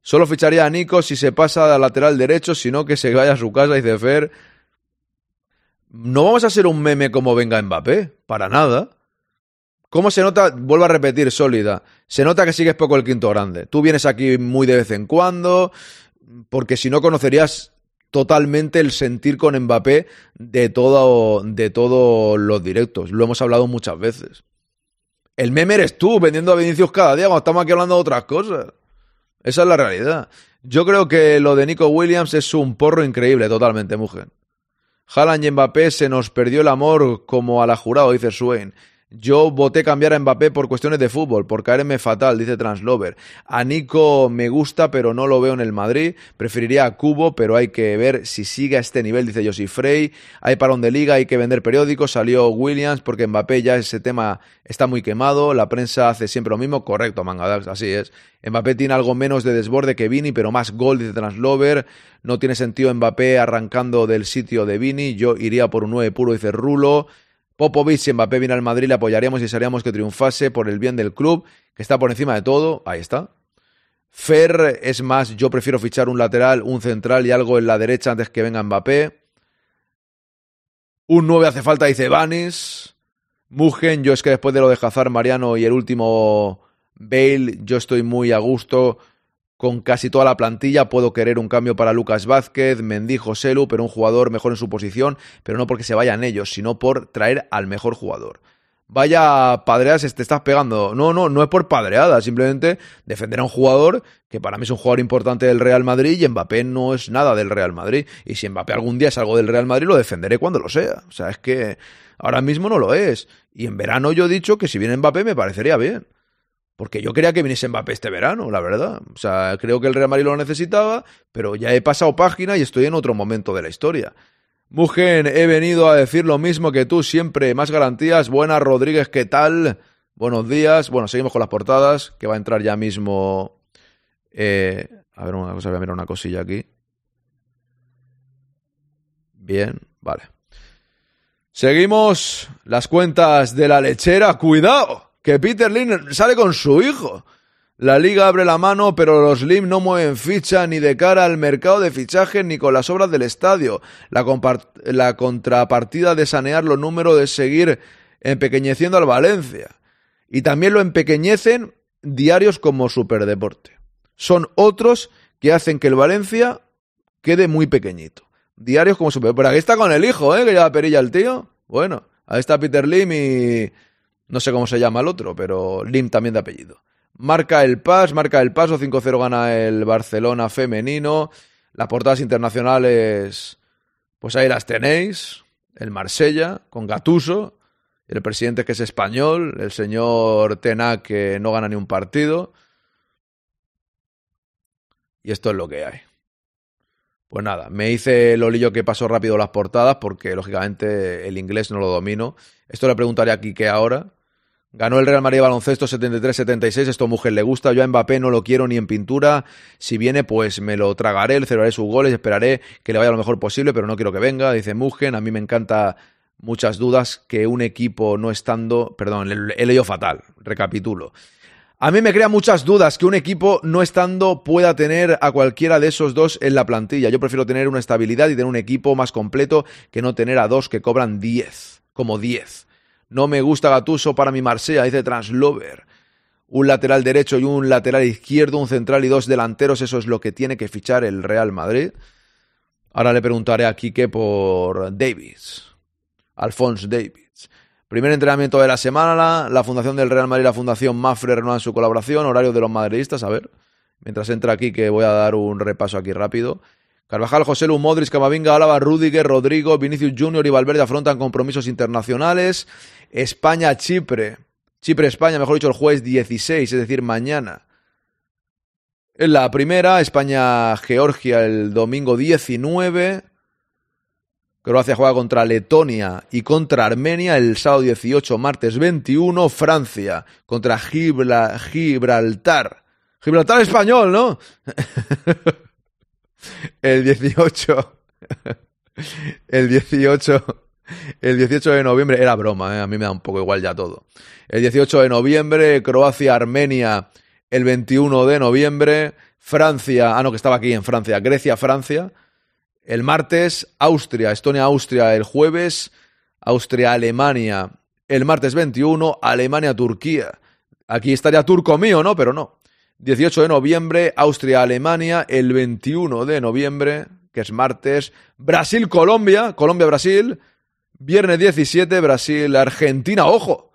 Solo ficharía a Nico si se pasa al lateral derecho, sino que se vaya a su casa, dice Fer. No vamos a hacer un meme como venga Mbappé, para nada. ¿Cómo se nota? Vuelvo a repetir, sólida. Se nota que sigues poco el quinto grande. Tú vienes aquí muy de vez en cuando, porque si no conocerías totalmente el sentir con Mbappé de todo, de todos los directos. Lo hemos hablado muchas veces. El meme eres tú, vendiendo a Vinicius cada día cuando estamos aquí hablando de otras cosas. Esa es la realidad. Yo creo que lo de Nico Williams es un porro increíble, totalmente, mujer. Haaland y Mbappé se nos perdió el amor como a la jurado, dice Swain. Yo voté cambiar a Mbappé por cuestiones de fútbol, por caerme fatal, dice Translover. A Nico me gusta, pero no lo veo en el Madrid. Preferiría a Cubo, pero hay que ver si sigue a este nivel, dice Josie Frey. Hay parón de liga, hay que vender periódicos. Salió Williams porque Mbappé ya ese tema está muy quemado. La prensa hace siempre lo mismo. Correcto, manga, así es. Mbappé tiene algo menos de desborde que Vini, pero más gol, dice Translover. No tiene sentido Mbappé arrancando del sitio de Vini. Yo iría por un 9 puro, dice Rulo. Popovic, si Mbappé viene al Madrid, le apoyaríamos y desearíamos que triunfase por el bien del club, que está por encima de todo. Ahí está. Fer, es más, yo prefiero fichar un lateral, un central y algo en la derecha antes que venga Mbappé. Un 9 hace falta, dice Vanis. Mugen, yo es que después de lo de Hazard, Mariano y el último Bale, yo estoy muy a gusto con casi toda la plantilla. Puedo querer un cambio para Lucas Vázquez, Mendy, Joselu, pero un jugador mejor en su posición, pero no porque se vayan ellos, sino por traer al mejor jugador. Vaya padreadas te estás pegando. No, no, no es por padreada, simplemente defender a un jugador que para mí es un jugador importante del Real Madrid y Mbappé no es nada del Real Madrid. Y si Mbappé algún día es algo del Real Madrid, lo defenderé cuando lo sea. O sea, es que ahora mismo no lo es. Y en verano yo he dicho que si viene Mbappé me parecería bien. Porque yo quería que viniese Mbappé este verano, la verdad. O sea, creo que el Real Madrid lo necesitaba, pero ya he pasado página y estoy en otro momento de la historia. Mugen, he venido a decir lo mismo que tú siempre. Más garantías. Buenas, Rodríguez, ¿qué tal? Buenos días. Bueno, seguimos con las portadas, que va a entrar ya mismo. Eh, a ver una cosa, voy a mirar una cosilla aquí. Bien, vale. Seguimos las cuentas de la lechera. ¡Cuidado! Que Peter Lim sale con su hijo. La liga abre la mano, pero los Lim no mueven ficha ni de cara al mercado de fichajes ni con las obras del estadio. La, contrapartida de sanear los números de seguir empequeñeciendo al Valencia. Y también lo empequeñecen diarios como Superdeporte. Son otros que hacen que el Valencia quede muy pequeñito. Diarios como Superdeporte. Pero aquí está con el hijo, ¿eh? Que lleva perilla el tío. Bueno, ahí está Peter Lim y no sé cómo se llama el otro, pero Lim también de apellido. Marca el pas, marca el paso, 5-0 gana el Barcelona femenino. Las portadas internacionales, pues ahí las tenéis. El Marsella, con Gatuso. El presidente que es español, el señor Tenac que no gana ni un partido. Y esto es lo que hay. Pues nada, me hice el olillo que pasó rápido las portadas porque lógicamente el inglés no lo domino. Esto le preguntaré a Quique ahora. Ganó el Real Madrid baloncesto 73-76, esto mujer le gusta, yo a Mbappé no lo quiero ni en pintura, si viene pues me lo tragaré, le celebraré sus goles, esperaré que le vaya lo mejor posible, pero no quiero que venga, dice Mugen, a mí me encanta muchas dudas que un equipo no estando, perdón, he leído fatal, recapitulo. A mí me crea muchas dudas que un equipo no estando pueda tener a cualquiera de esos dos en la plantilla. Yo prefiero tener una estabilidad y tener un equipo más completo que no tener a dos que cobran 10, como 10. No me gusta Gatuso para mi Marsella, dice Translover. Un lateral derecho y un lateral izquierdo, un central y dos delanteros, eso es lo que tiene que fichar el Real Madrid. Ahora le preguntaré a Quique por Davis, Alphonse Davis. Primer entrenamiento de la semana, la, Fundación del Real Madrid y la Fundación Mafre renuevan su colaboración, horario de los madridistas, a ver. Mientras entra aquí que voy a dar un repaso aquí rápido. Carvajal, José Lu, Modric, Camavinga, Álava, Rudiger, Rodrigo, Vinicius Junior y Valverde afrontan compromisos internacionales. España, Chipre. Chipre, España, mejor dicho, el jueves 16, es decir, mañana. En la primera, España, Georgia el domingo 19. Croacia juega contra Letonia y contra Armenia el sábado 18, martes 21. Francia contra Gibraltar. Gibraltar español, ¿no? el 18. El 18. El 18 de noviembre. Era broma, ¿eh? a mí me da un poco igual ya todo. El 18 de noviembre, Croacia-Armenia. El 21 de noviembre, Francia. Ah, no, que estaba aquí en Francia. Grecia-Francia. El martes, Austria. Estonia-Austria el jueves. Austria-Alemania el martes 21. Alemania-Turquía. Aquí estaría turco mío, ¿no? Pero no. 18 de noviembre, Austria-Alemania, el 21 de noviembre, que es martes, Brasil-Colombia, Colombia-Brasil, viernes 17, Brasil-Argentina, ojo.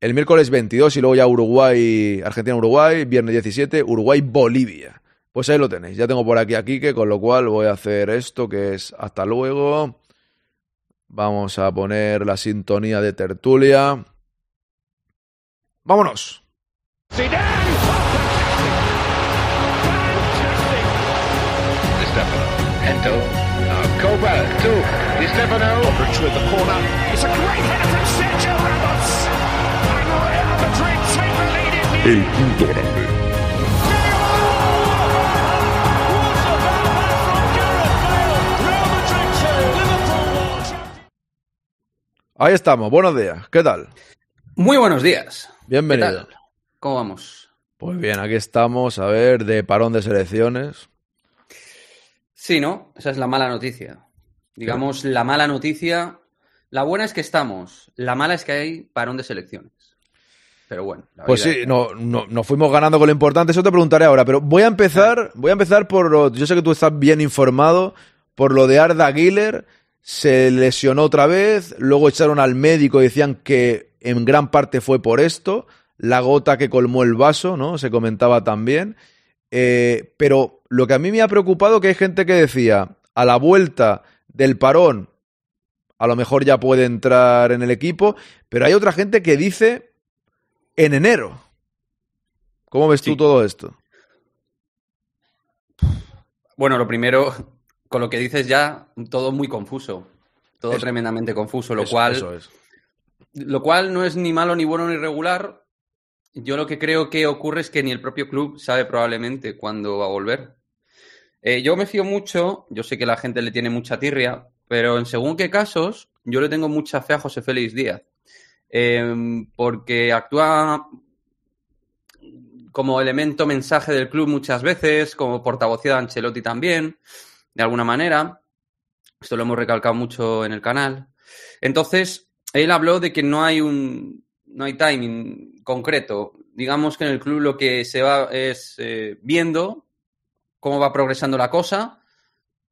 El miércoles 22 y luego ya Uruguay, Argentina-Uruguay, viernes 17, Uruguay-Bolivia. Pues ahí lo tenéis. Ya tengo por aquí a Quique, con lo cual voy a hacer esto que es hasta luego. Vamos a poner la sintonía de tertulia. ¡Vámonos! Ento. Ahí estamos. Buenos días. ¿Qué tal? Muy buenos días. Bienvenido. ¿Qué tal? ¿Cómo vamos? Pues bien, aquí estamos. A ver, de parón de selecciones. Sí, ¿no? Esa es la mala noticia. Digamos, la mala noticia. La buena es que estamos. La mala es que hay parón de selecciones. Pero bueno. la Pues sí, no, no, nos fuimos ganando con lo importante. Eso te preguntaré ahora, pero voy a empezar, voy a empezar por lo, yo sé que tú estás bien informado por lo de Arda Güler. Se lesionó otra vez, luego echaron al médico y decían que en gran parte fue por esto, la gota que colmó el vaso, ¿no? Se comentaba también. Eh, pero lo que a mí me ha preocupado que hay gente que decía a la vuelta del parón a lo mejor ya puede entrar en el equipo, pero hay otra gente que dice en enero. ¿Cómo ves tú todo esto? Bueno, lo primero, con lo que dices ya, todo muy confuso. Todo Eso- tremendamente confuso, lo Eso- cual. eso es. Lo cual no es ni malo, ni bueno, ni regular. Yo lo que creo que ocurre es que ni el propio club sabe probablemente cuándo va a volver. Eh, yo me fío mucho, yo sé que la gente le tiene mucha tirria, pero en según qué casos, yo le tengo mucha fe a José Félix Díaz. Eh, porque actúa como elemento mensaje del club muchas veces, como portavoz de Ancelotti también, de alguna manera. Esto lo hemos recalcado mucho en el canal. Entonces, él habló de que no hay un no hay timing concreto. Digamos que en el club lo que se va es eh, viendo cómo va progresando la cosa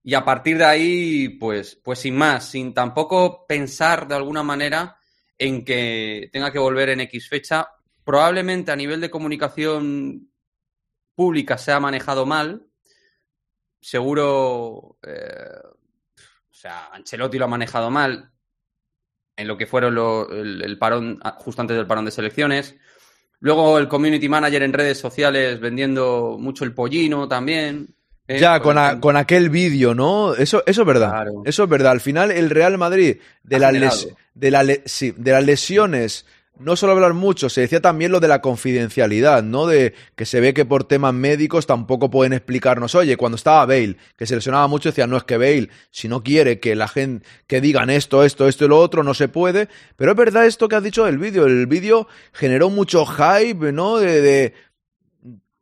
y a partir de ahí, pues, pues sin más, sin tampoco pensar de alguna manera en que tenga que volver en X fecha. Probablemente a nivel de comunicación pública se ha manejado mal. Seguro, eh, o sea, Ancelotti lo ha manejado mal en lo que fueron lo- el, el parón, ah, justo antes del parón de selecciones. Luego el community manager en redes sociales vendiendo mucho el pollino también. ¿eh? Ya, con, a- con aquel vídeo, ¿no? Eso, eso es verdad. Claro. Eso es verdad. Al final, el Real Madrid, de, les- de, la le- sí, de las lesiones, no solo hablar mucho, se decía también lo de la confidencialidad, ¿no? De que se ve que por temas médicos tampoco pueden explicarnos. Oye, cuando estaba Bale, que se lesionaba mucho, decían, no es que Bale, si no quiere que la gente, que digan esto, esto, esto y lo otro, no se puede. Pero es verdad esto que has dicho del vídeo. El vídeo generó mucho hype, ¿no? De, de-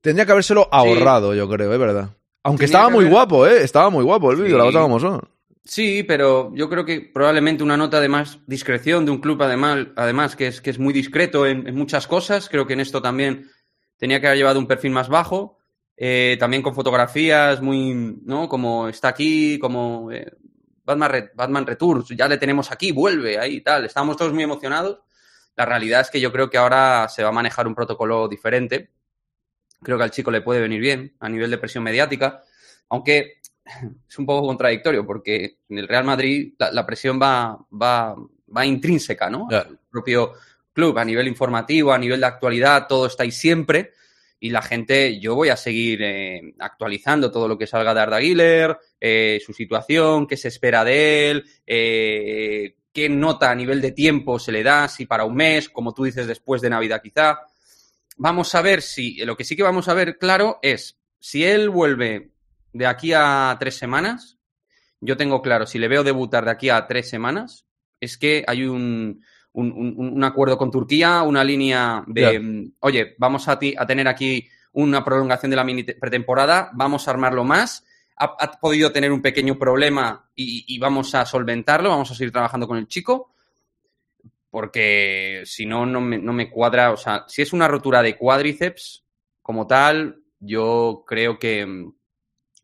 Tendría que habérselo ahorrado, yo creo, es verdad. Aunque Tenía estaba muy haber- guapo, ¿eh? Estaba muy guapo el vídeo, Sí. la cosa como son. Sí, pero yo creo que probablemente una nota de más discreción de un club, además, además que, es, que es muy discreto en, muchas cosas. Creo que en esto también tenía que haber llevado un perfil más bajo. Eh, también con fotografías muy, ¿no? Como está aquí, como eh, Batman, Batman Returns, ya le tenemos aquí, vuelve ahí tal. Estábamos todos muy emocionados. La realidad es que yo creo que ahora se va a manejar un protocolo diferente. Creo que al chico le puede venir bien a nivel de presión mediática, aunque es un poco contradictorio porque en el Real Madrid la, la presión va, va, va intrínseca, ¿no? Claro. El propio club, a nivel informativo, a nivel de actualidad, todo está ahí siempre. Y la gente, yo voy a seguir eh, actualizando todo lo que salga de Arda Güler, eh, su situación, qué se espera de él, eh, qué nota a nivel de tiempo se le da, si para un mes, como tú dices, después de Navidad quizá. Vamos a ver si, lo que sí que vamos a ver claro es, si él vuelve de aquí a tres semanas, yo tengo claro, si le veo debutar de aquí a tres semanas, es que hay un, un, un- un acuerdo con Turquía, una línea de, mm, oye, vamos a, ti- a tener aquí una prolongación de la mini te- pretemporada, vamos a armarlo más. Ha, ha podido tener un pequeño problema y, y vamos a solventarlo, vamos a seguir trabajando con el chico, porque si no, no me, no me cuadra. O sea, si es una rotura de cuádriceps como tal, yo creo que,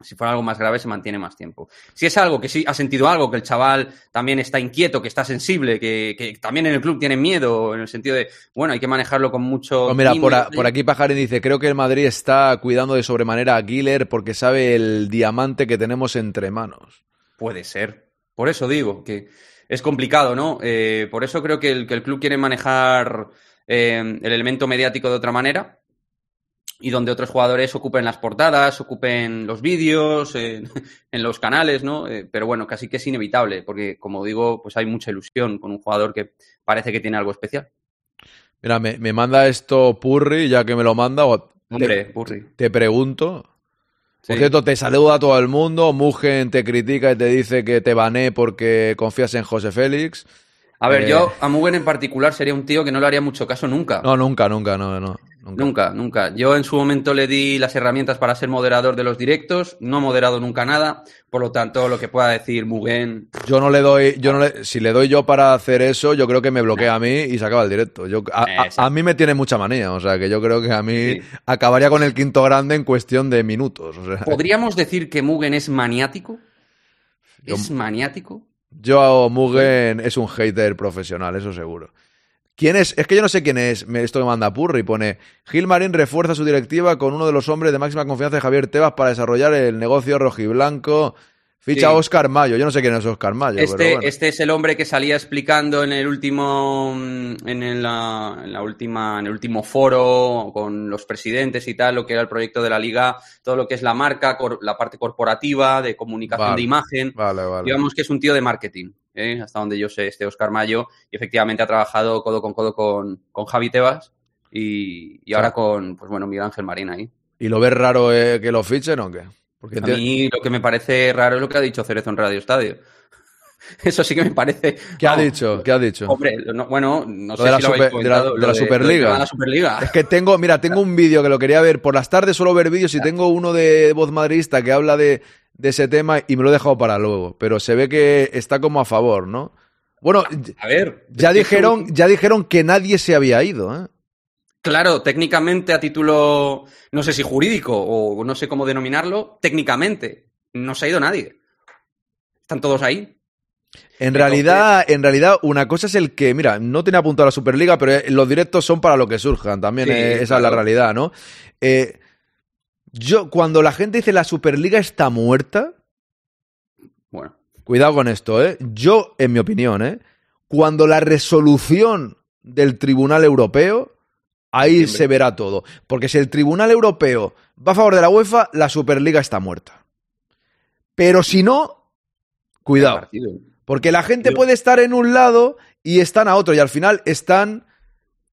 Si fuera algo más grave, se mantiene más tiempo. Si es algo que sí ha sentido algo, que el chaval también está inquieto, que está sensible, que, que también en el club tiene miedo, en el sentido de, bueno, hay que manejarlo con mucho. Pues mira, por, a- aquí Pajarín dice, creo que el Madrid está cuidando de sobremanera a Guiller porque sabe el diamante que tenemos entre manos. Puede ser. Por eso digo que es complicado, ¿no? Eh, por eso creo que el, que el club quiere manejar eh, el elemento mediático de otra manera y donde otros jugadores ocupen las portadas, ocupen los vídeos, eh, en los canales, ¿no? Eh, pero bueno, casi que es inevitable, porque como digo, pues hay mucha ilusión con un jugador que parece que tiene algo especial. Mira, me, me manda esto Purri, ya que me lo manda, o Hombre, Purri. te pregunto. Por cierto, te saluda todo el mundo, Mugen te critica y te dice que te bané porque confías en José Félix. A ver, Eh, yo a Mugen en particular sería un tío que no le haría mucho caso nunca. No, nunca, nunca, no, no. Nunca. Nunca, nunca. Yo en su momento le di las herramientas para ser moderador de los directos, no he moderado nunca nada, por lo tanto, lo que pueda decir Mugen, Yo no le doy, yo no le, si le doy yo para hacer eso, yo creo que me bloquea a mí y se acaba el directo. Yo, a, a- Exacto. a mí me tiene mucha manía, o sea que yo creo que a mí Sí. acabaría con el quinto grande en cuestión de minutos. O sea, ¿podríamos decir que Mugen es maniático? Yo- ¿Es maniático? Yo Mugen es un hater profesional, eso seguro. ¿Quién es? Es que yo no sé quién es. Esto que manda Purri pone Gil Marín refuerza su directiva con uno de los hombres de máxima confianza de Javier Tebas para desarrollar el negocio rojiblanco. Ficha Sí. Oscar Mayo. Yo no sé quién es Oscar Mayo. Este, pero bueno. este es el hombre que salía explicando en el último mm, en el, la, en la última en el último foro con los presidentes y tal lo que era el proyecto de la liga todo lo que es la marca cor- la parte corporativa de comunicación Vale. de imagen Vale, vale. digamos que es un tío de marketing ¿eh? hasta donde yo sé este Oscar Mayo y efectivamente ha trabajado codo con codo con, con Javi Tebas y, y ahora con pues bueno Miguel Ángel Marín ahí ¿Y lo ves raro eh, que lo fichen o qué? Porque a mí lo que me parece raro es lo que ha dicho Cerezo en Radio Estadio eso sí que me parece ¿Qué ha dicho? ¿Qué ha dicho? Hombre, no- bueno, no Lo sé de la si lo habéis super- de la- de la Superliga. de la. Es que tengo, mira, tengo un vídeo que lo quería ver. Por las tardes suelo ver vídeos y tengo uno de voz madridista que habla de, de ese tema y me lo he dejado para luego. Pero se ve que está como a favor, ¿no? Bueno, A ver, ya dijeron, ya dijeron que nadie se había ido, ¿eh? Claro, técnicamente a título, no sé si jurídico o no sé cómo denominarlo, técnicamente no se ha ido nadie. Están todos ahí. En realidad, en realidad, una cosa es el que, mira, no tenía apuntado a la Superliga, pero eh, los directos son para lo que surjan, también Sí, eh, esa es la realidad, ¿no? Eh, yo, cuando la gente dice la Superliga está muerta, Bueno, Cuidado con esto, ¿eh? Yo, en mi opinión, ¿eh? Cuando la resolución del Tribunal Europeo, ahí se verá todo. Porque si el Tribunal Europeo va a favor de la UEFA, la Superliga está muerta. Pero si no, cuidado. Porque la gente puede estar en un lado y están a otro, y al final están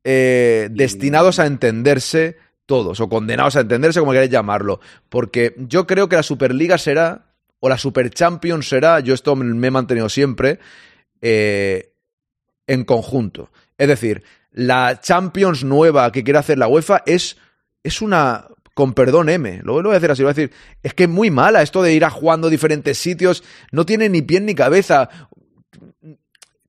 eh, destinados a entenderse todos, o condenados a entenderse, como queréis llamarlo. Porque yo creo que la Superliga será, o la Super Champions será, yo esto me he mantenido siempre, eh, en conjunto. Es decir, la Champions nueva que quiere hacer la UEFA es, es una. Con perdón, M. Lo, voy a decir así. Voy a decir. Es que es muy mala esto de ir a jugando diferentes sitios. No tiene ni pie ni cabeza.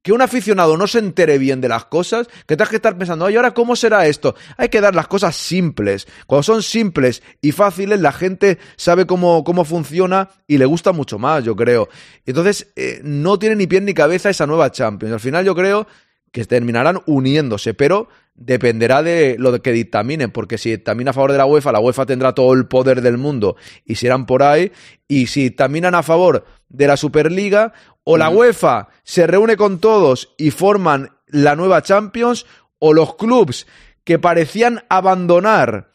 Que un aficionado no se entere bien de las cosas, que tengas que estar pensando, ay, ahora cómo será esto. Hay que dar las cosas simples. Cuando son simples y fáciles, la gente sabe cómo, cómo funciona y le gusta mucho más, yo creo. Entonces, eh, no tiene ni pie ni cabeza esa nueva Champions. Al final, yo creo que terminarán uniéndose, pero dependerá de lo que dictaminen, porque si dictamina a favor de la UEFA, la UEFA tendrá todo el poder del mundo y se irán por ahí, y si dictaminan a favor de la Superliga, o la UEFA se reúne con todos y forman la nueva Champions, o los clubs que parecían abandonar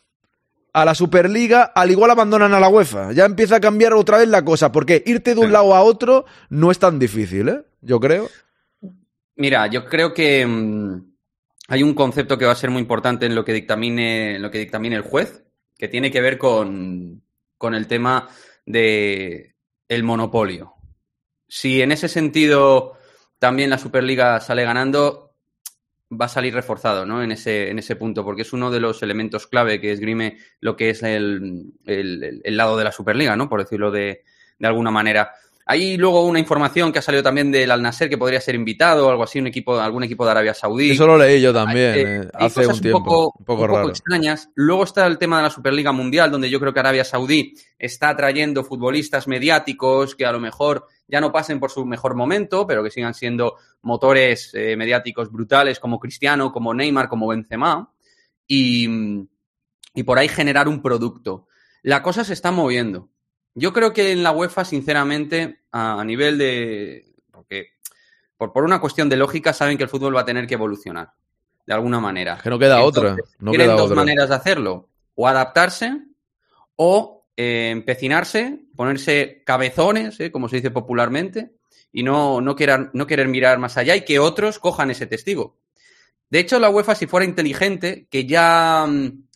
a la Superliga, al igual abandonan a la UEFA. Ya empieza a cambiar otra vez la cosa, porque irte de un lado a otro no es tan difícil, ¿eh? Yo creo. Mira, yo creo que mm, hay un concepto que va a ser muy importante en lo que dictamine, en lo que dictamine el juez, que tiene que ver con, con el tema de el monopolio. Si en ese sentido también la Superliga sale ganando, va a salir reforzado, ¿no? En ese, en ese punto, porque es uno de los elementos clave que esgrime lo que es el, el- el lado de la Superliga, ¿no? Por decirlo de, de alguna manera. Hay luego una información que ha salido también del Al Nasser que podría ser invitado o algo así, un equipo, algún equipo de Arabia Saudí. Eso lo leí yo también, Hay, eh, hay hace cosas un tiempo. poco, un poco un poco extrañas. Luego está el tema de la Superliga Mundial, donde yo creo que Arabia Saudí está trayendo futbolistas mediáticos que a lo mejor ya no pasen por su mejor momento, pero que sigan siendo motores eh, mediáticos brutales como Cristiano, como Neymar, como Benzema. Y, y por ahí generar un producto. La cosa se está moviendo. Yo creo que en la UEFA, sinceramente, a, nivel de. Porque por, por una cuestión de lógica, saben que el fútbol va a tener que evolucionar. De alguna manera. Que no queda otra. No tienen queda dos otra. maneras de hacerlo. O adaptarse, o eh, empecinarse, ponerse cabezones, eh, como se dice popularmente, y no, no, querer, no querer mirar más allá y que otros cojan ese testigo. De hecho, la UEFA, si fuera inteligente, que ya mm,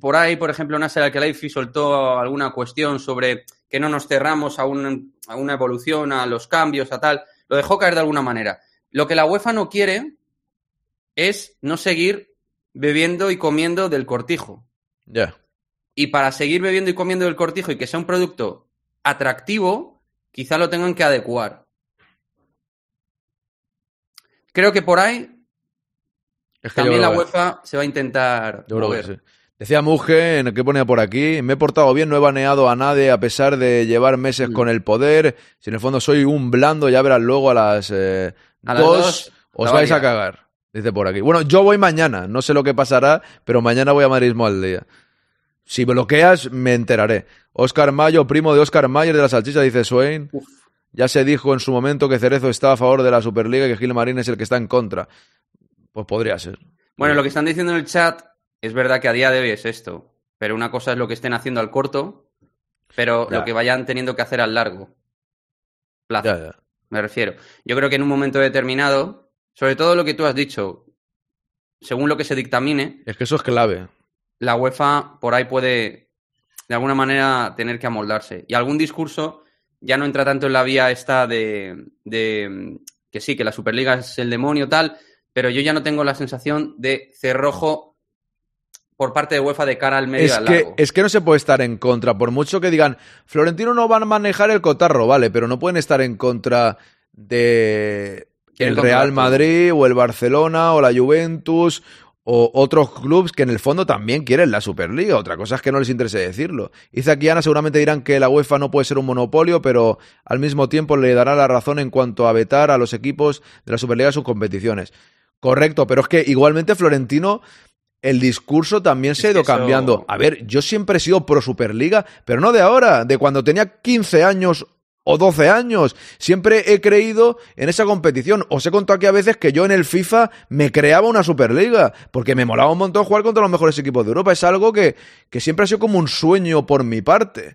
por ahí, por ejemplo, Nasser Al-Khelaifi soltó alguna cuestión sobre que no nos cerramos a, un- a una evolución, a los cambios, a tal, lo dejó caer de alguna manera. Lo que la UEFA no quiere es no seguir bebiendo y comiendo del cortijo. Ya. Y para seguir bebiendo y comiendo del cortijo y que sea un producto atractivo, quizá lo tengan que adecuar. Creo que por ahí Es que yo también la UEFA se va a intentar Yo creo que mover. sí. Decía Muge, que ponía por aquí, me he portado bien, no he baneado a nadie a pesar de llevar meses Mm. con el poder. Si en el fondo soy un blando, ya verás luego a las eh, A las dos, os vais a cagar. Dice por aquí. Bueno, yo voy mañana, no sé lo que pasará, pero mañana voy a Madridismo al día. Si bloqueas, me enteraré. Oscar Mayo, primo de Oscar Mayer de la salchicha, dice Swain. Uf. Ya se dijo en su momento que Cerezo está a favor de la Superliga y que Gil Marín es el que está en contra. Pues podría ser. Bueno, lo que están diciendo en el chat es verdad que a día de hoy es esto, pero una cosa es lo que estén haciendo al corto, pero Ya. lo que vayan teniendo que hacer al largo plazo. Ya, ya. me refiero. Yo creo que en un momento determinado, sobre todo lo que tú has dicho, según lo que se dictamine, Es que eso es clave. la UEFA por ahí puede, de alguna manera, tener que amoldarse. Y algún discurso ya no entra tanto en la vía esta de, de que sí, que la Superliga es el demonio tal, pero yo ya no tengo la sensación de cerrojo por parte de UEFA de cara al medio Es al que, es que no se puede estar en contra, por mucho que digan, Florentino no va a manejar el cotarro, vale, pero no pueden estar en contra de el Real. Madrid o el Barcelona o la Juventus o otros clubes que en el fondo también quieren la Superliga. Otra cosa es que no les interese decirlo. Dice aquí Ana, seguramente dirán que la UEFA no puede ser un monopolio, pero al mismo tiempo le dará la razón en cuanto a vetar a los equipos de la Superliga sus competiciones. Correcto, pero es que igualmente Florentino el discurso también se ha ido eso- cambiando. A ver, yo siempre he sido pro Superliga, pero no de ahora, de cuando tenía 15 años o 12 años. Siempre he creído en esa competición. Os he contado aquí a veces que yo en el FIFA me creaba una Superliga, porque me molaba un montón jugar contra los mejores equipos de Europa. Es algo que, que siempre ha sido como un sueño por mi parte.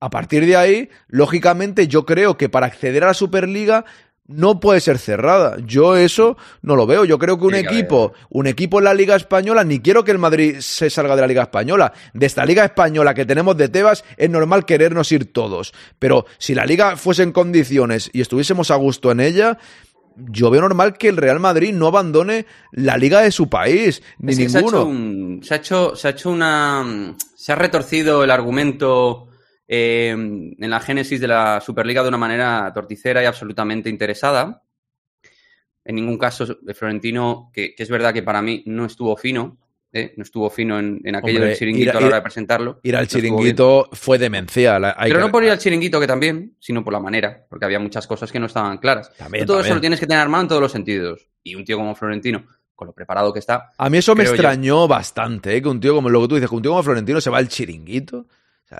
A partir de ahí, lógicamente, yo creo que para acceder a la Superliga no puede ser cerrada. Yo eso no lo veo. Yo creo que un Tiene que equipo, un equipo en la Liga Española, ni quiero que el Madrid se salga de la Liga Española. De esta Liga Española que tenemos de Tebas, es normal querernos ir todos. Pero si la Liga fuese en condiciones y estuviésemos a gusto en ella, yo veo normal que el Real Madrid no abandone la liga de su país, ni Es se ha ninguno. hecho un- se, ha hecho, se ha hecho una. Se ha retorcido el argumento eh, en la génesis de la Superliga de una manera torticera y absolutamente interesada. En ningún caso, de Florentino, que, que es verdad que para mí no estuvo fino, ¿eh? no estuvo fino en, en aquello Hombre, del chiringuito ir a- la hora de presentarlo. Ir al No chiringuito fue demencial. hay Pero que- no por ir al chiringuito que también, sino por la manera, porque había muchas cosas que no estaban claras. También, todo eso también. lo tienes que tener armado en todos los sentidos. Y un tío como Florentino, con lo preparado que está, A mí eso me creo yo. extrañó bastante, ¿eh? que un tío como lo que tú dices, que un tío como Florentino se va al chiringuito.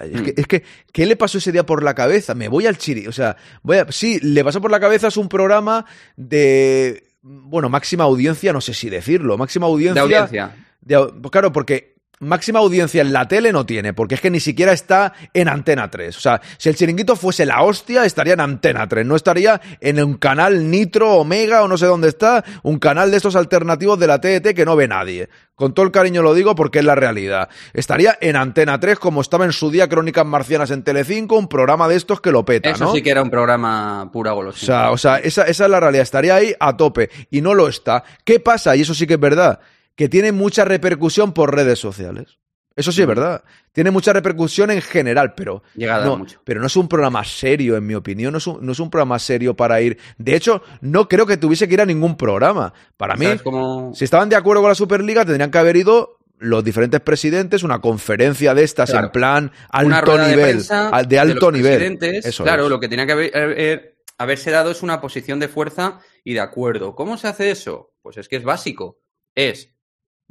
Es, Mm. que, es que, ¿qué le pasó ese día por la cabeza? Me voy al chiringuito. O sea, voy a- sí, le pasó por la cabeza, es un programa de, bueno, máxima audiencia, no sé si decirlo, máxima audiencia. de audiencia. de pues claro, porque máxima audiencia en la tele no tiene, porque es que ni siquiera está en Antena 3. O sea, si el chiringuito fuese la hostia, estaría en Antena 3, no estaría en un canal Nitro, Omega o no sé dónde está, un canal de estos alternativos de la TET que no ve nadie. Con todo el cariño lo digo porque es la realidad. Estaría en Antena 3 como estaba en su día Crónicas Marcianas en Telecinco, un programa de estos que lo peta, Eso ¿no? sí que era un programa pura O golosina. sea, o sea esa, esa es la realidad. Estaría ahí a tope y no lo está. ¿Qué pasa? Y eso sí que es verdad. Que tiene mucha repercusión por redes sociales. Eso sí es verdad. Tiene mucha repercusión en general, pero Llega a dar no, mucho. pero no es un programa serio, en mi opinión. No es, un, no es un programa serio para ir. De hecho, no creo que tuviese que ir a ningún programa. Para mí, ¿Sabes cómo- si estaban de acuerdo con la Superliga, tendrían que haber ido los diferentes presidentes, una conferencia de estas Claro. en plan alto de nivel, de alto nivel. Eso claro, es. lo que tenía que haber- haber- haberse dado es una posición de fuerza y de acuerdo. ¿Cómo se hace eso? Pues es que es básico. Es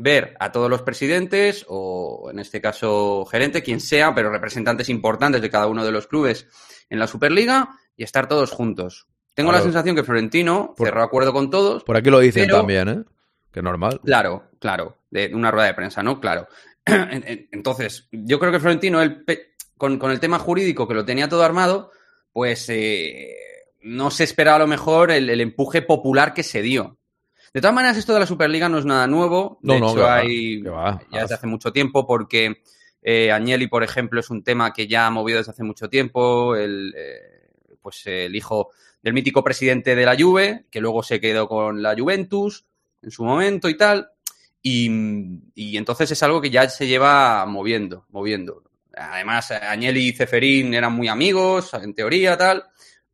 ver a todos los presidentes, o en este caso gerente, quien sea, pero representantes importantes de cada uno de los clubes en la Superliga y estar todos juntos. Tengo la sensación que Florentino Por- cerró acuerdo con todos. Por aquí lo dicen Pero- también, ¿eh? Que normal. Claro, claro, de una rueda de prensa, ¿no? Claro. En- en- Entonces, yo creo que Florentino, él pe- con, con el tema jurídico que lo tenía todo armado, pues eh, no se esperaba a lo mejor el, el empuje popular que se dio. De todas maneras, esto de la Superliga no es nada nuevo. De No, no, hecho, hay va. ya desde hace mucho tiempo, porque eh, Agnelli, por ejemplo, es un tema que ya ha movido desde hace mucho tiempo. El, eh, pues el hijo del mítico presidente de la Juve, que luego se quedó con la Juventus en su momento y tal. Y, y entonces es algo que ya se lleva moviendo, moviendo. Además, Agnelli y Ceferín eran muy amigos, en teoría, tal.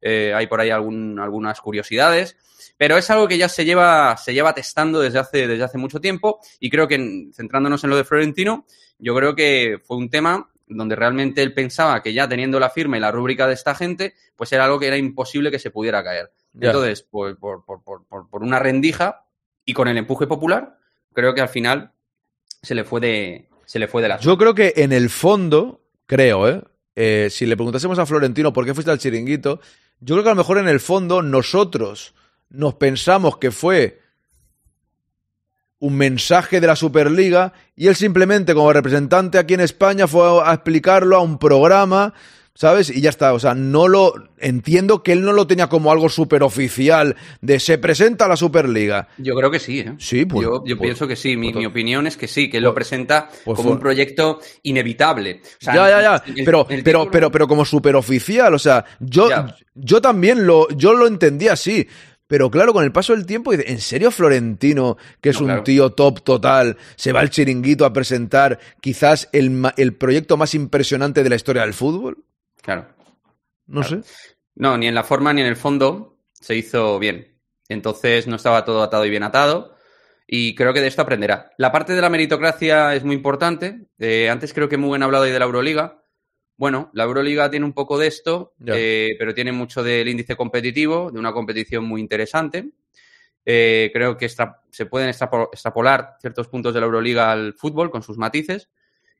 Eh, hay por ahí algún- algunas curiosidades. Pero es algo que ya se lleva, se lleva testando desde hace, desde hace mucho tiempo. Y creo que, en- centrándonos en lo de Florentino, yo creo que fue un tema donde realmente él pensaba que ya teniendo la firma y la rúbrica de esta gente, pues era algo que era imposible que se pudiera caer. Entonces, pues, por, por- por- por- por una rendija y con el empuje popular, creo que al final se le fue de, se le fue de la Yo creo que en el fondo, creo, ¿eh? Eh, si le preguntásemos a Florentino por qué fuiste al chiringuito, yo creo que a lo mejor en el fondo nosotros nos pensamos que fue un mensaje de la Superliga y él simplemente como representante aquí en España fue a explicarlo a un programa, ¿sabes? Y ya está, o sea, no lo entiendo que él no lo tenía como algo superoficial de se presenta la Superliga. Yo creo que sí, ¿eh? Sí, pues- Yo, yo pues- pienso que sí. Mi, pues- mi opinión es que sí, que él lo pues- presenta pues como fue- un proyecto inevitable. O sea, ya, ya, ya. el- pero, el pero, título- pero, pero como superoficial, o sea, yo, Ya. yo también lo, yo lo entendí así. Pero claro, con el paso del tiempo, ¿en serio Florentino, que es No, un tío top total, se va al chiringuito a presentar quizás el, el proyecto más impresionante de la historia del fútbol? Claro. No Claro. sé. No, ni en la forma ni en el fondo se hizo bien. Entonces no estaba todo atado y bien atado. Y creo que de esto aprenderá. La parte de la meritocracia es muy importante. Eh, antes creo que muy bien hablado ahí de la Euroliga. Bueno, la Euroliga tiene un poco de esto, eh, pero tiene mucho del índice competitivo, de una competición muy interesante. Eh, creo que extra- se pueden extrapo- extrapolar ciertos puntos de la Euroliga al fútbol con sus matices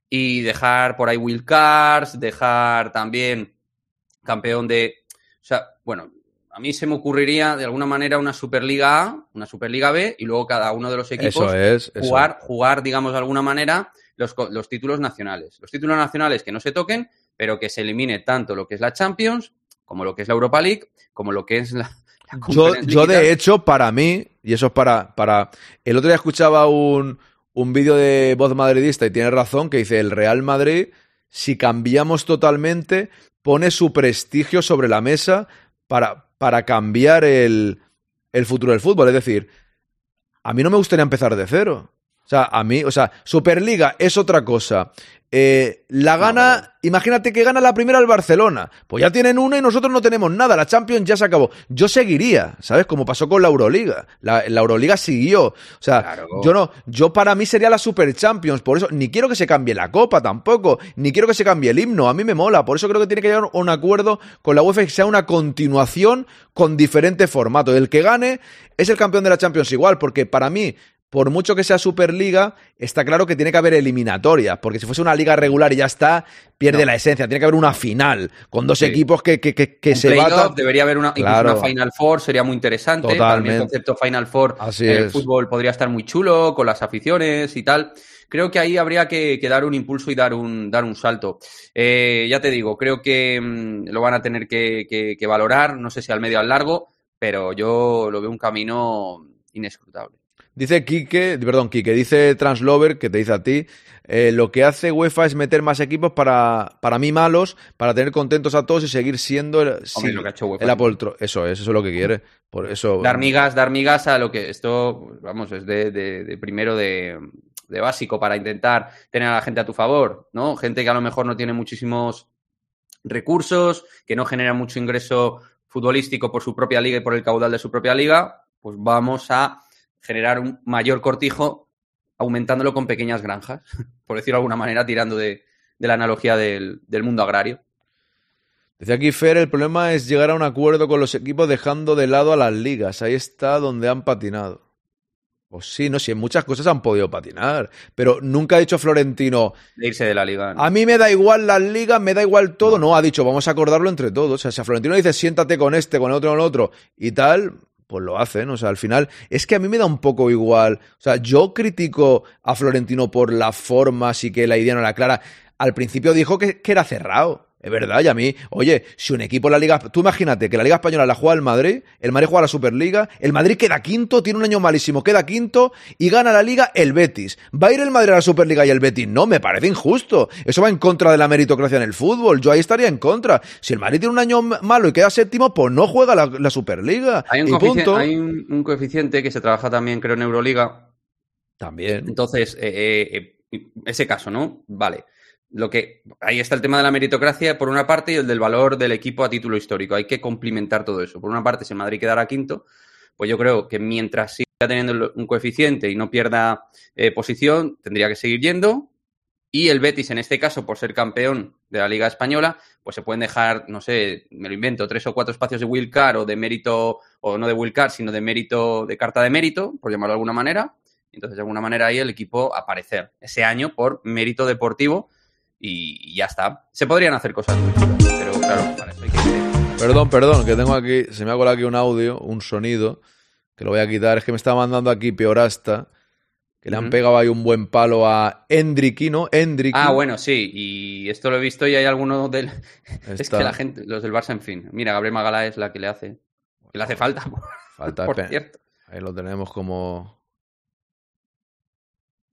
y dejar por ahí Will Cards, dejar también campeón de... O sea, bueno, a mí se me ocurriría de alguna manera una Superliga A, una Superliga B y luego cada uno de los equipos Eso es. eso jugar, jugar, digamos, de alguna manera los, los títulos nacionales. Los títulos nacionales que no se toquen, pero que se elimine tanto lo que es la Champions, como lo que es la Europa League, como lo que es la, la Yo, yo de hecho, para mí, y eso es para, para... El otro día escuchaba un, un vídeo de voz madridista y tiene razón, que dice, el Real Madrid, si cambiamos totalmente, pone su prestigio sobre la mesa para, para cambiar el, el futuro del fútbol. Es decir, a mí no me gustaría empezar de cero. O sea, a mí, o sea, Superliga es otra cosa. Eh, la No, gana, imagínate que gana la primera el Barcelona. Pues ya tienen una y nosotros no tenemos nada. La Champions ya se acabó. Yo seguiría, ¿sabes? Como pasó con la Euroliga. La, la Euroliga siguió. O sea, Claro. yo no, yo para mí sería la Super Champions. Por eso, ni quiero que se cambie la copa tampoco. Ni quiero que se cambie el himno. A mí me mola. Por eso creo que tiene que llegar un acuerdo con la UEFA que sea una continuación con diferente formato. El que gane es el campeón de la Champions igual. Porque para mí, por mucho que sea Superliga, está claro que tiene que haber eliminatorias, porque si fuese una liga regular y ya está, pierde No. la esencia. Tiene que haber una final con dos Sí. equipos que, que, que, se batan. debería haber una, incluso Claro. una Final Four, sería muy interesante. Totalmente. el concepto Final Four Así en el es. fútbol podría estar muy chulo, con las aficiones y tal. Creo que ahí habría que, dar un impulso y dar un, dar un salto. Eh, ya te digo, creo que mm, lo van a tener que valorar, no sé si al medio o al largo, pero yo lo veo un camino inescrutable. Dice Quique, perdón, Quique, dice Translover, que te dice a ti, eh, lo que hace UEFA es meter más equipos para, para mí malos, para tener contentos a todos y seguir siendo el, sí, lo que ha hecho UEFA. el Apple Tro- Eso es, eso es lo que quiere. Por eso. Dar migas, dar migas a lo que esto, vamos, es de, de- de primero de, de básico para intentar tener a la gente a tu favor, ¿no? Gente que a lo mejor no tiene muchísimos recursos, que no genera mucho ingreso futbolístico por su propia liga y por el caudal de su propia liga, pues vamos a generar un mayor cortijo aumentándolo con pequeñas granjas, por decirlo de alguna manera, tirando de, de la analogía del, del mundo agrario. Decía aquí Fer, el problema es llegar a un acuerdo con los equipos dejando de lado a las ligas. Ahí está donde han patinado. Pues sí, no sé, en muchas cosas han podido patinar, pero nunca ha dicho Florentino, De irse de la liga. ¿no? a mí me da igual las ligas, me da igual todo. No, ha dicho, vamos a acordarlo entre todos. O sea, si a Florentino dice, siéntate con este, con el otro, con el otro y tal, pues lo hacen. O sea, al final, es que a mí me da un poco igual. O sea, yo critico a Florentino por la forma, así que la idea no era clara. Al principio dijo que, que era cerrado. Es verdad, y a mí, oye, si un equipo en la Liga. Tú imagínate que la Liga Española la juega el Madrid, el Madrid juega la Superliga, el Madrid queda quinto, tiene un año malísimo, queda quinto y gana la Liga el Betis. ¿Va a ir el Madrid a la Superliga y el Betis? No, me parece injusto. Eso va en contra de la meritocracia en el fútbol. Yo ahí estaría en contra. Si el Madrid tiene un año malo y queda séptimo, pues no juega la, la Superliga. Hay, un, y coefici- punto. hay un, un coeficiente que se trabaja también, creo, en Euroliga. También. Entonces, eh, eh, eh, ese caso, ¿no? Vale. Lo que ahí está el tema de la meritocracia por una parte y el del valor del equipo a título histórico. Hay que complementar todo eso. Por una parte, si Madrid quedara quinto, pues yo creo que mientras siga teniendo un coeficiente y no pierda eh, posición, tendría que seguir yendo. Y el Betis, en este caso, por ser campeón de la Liga Española, pues se pueden dejar, no sé, me lo invento, tres o cuatro espacios de Wildcard o de mérito, o no de Wildcard, sino de mérito, de carta de mérito, por llamarlo de alguna manera. Entonces, de alguna manera, ahí el equipo aparecer ese año por mérito deportivo y, y ya está. Se podrían hacer cosas muy chulas, pero claro, para eso hay que. Perdón, perdón, que tengo aquí, se me ha colado aquí un audio, un sonido, que lo voy a quitar. Es que me está mandando aquí Peorasta, que le han pegado ahí un buen palo a Endriquino. Endriqui. Ah, bueno, sí, y esto lo he visto y hay algunos del... Es que la gente, los del Barça, en fin. Mira, Gabriel Magala es la que le hace, que le hace falta, Falta, por cierto. Ahí lo tenemos como.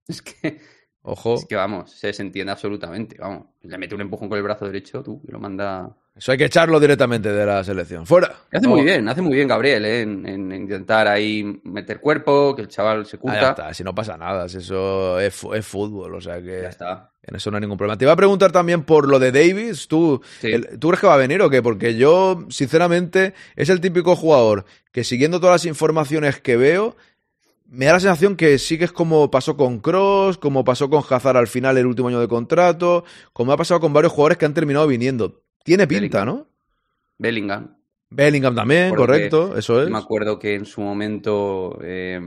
Es que, Ojo. es que vamos, se desentiende absolutamente, vamos. Le mete un empujón con el brazo derecho, tú, y lo manda... Eso hay que echarlo directamente de la selección. ¡Fuera! Hace No. muy bien, hace muy bien Gabriel, ¿eh? en, en intentar ahí meter cuerpo, que el chaval se Ah, curta. ya está, si no pasa nada, si eso es, fútbol, o sea que Ya está. en eso no hay ningún problema. Te iba a preguntar también por lo de Davis, ¿tú, Sí. el- ¿tú crees que va a venir o qué? Porque yo, sinceramente, es el típico jugador que siguiendo todas las informaciones que veo, me da la sensación que sí que es como pasó con Cross, como pasó con Hazard al final el último año de contrato, como ha pasado con varios jugadores que han terminado viniendo. Tiene pinta, Bellingham. ¿no? Bellingham. Bellingham también, Porque correcto, eso es. Me acuerdo que en su momento, eh,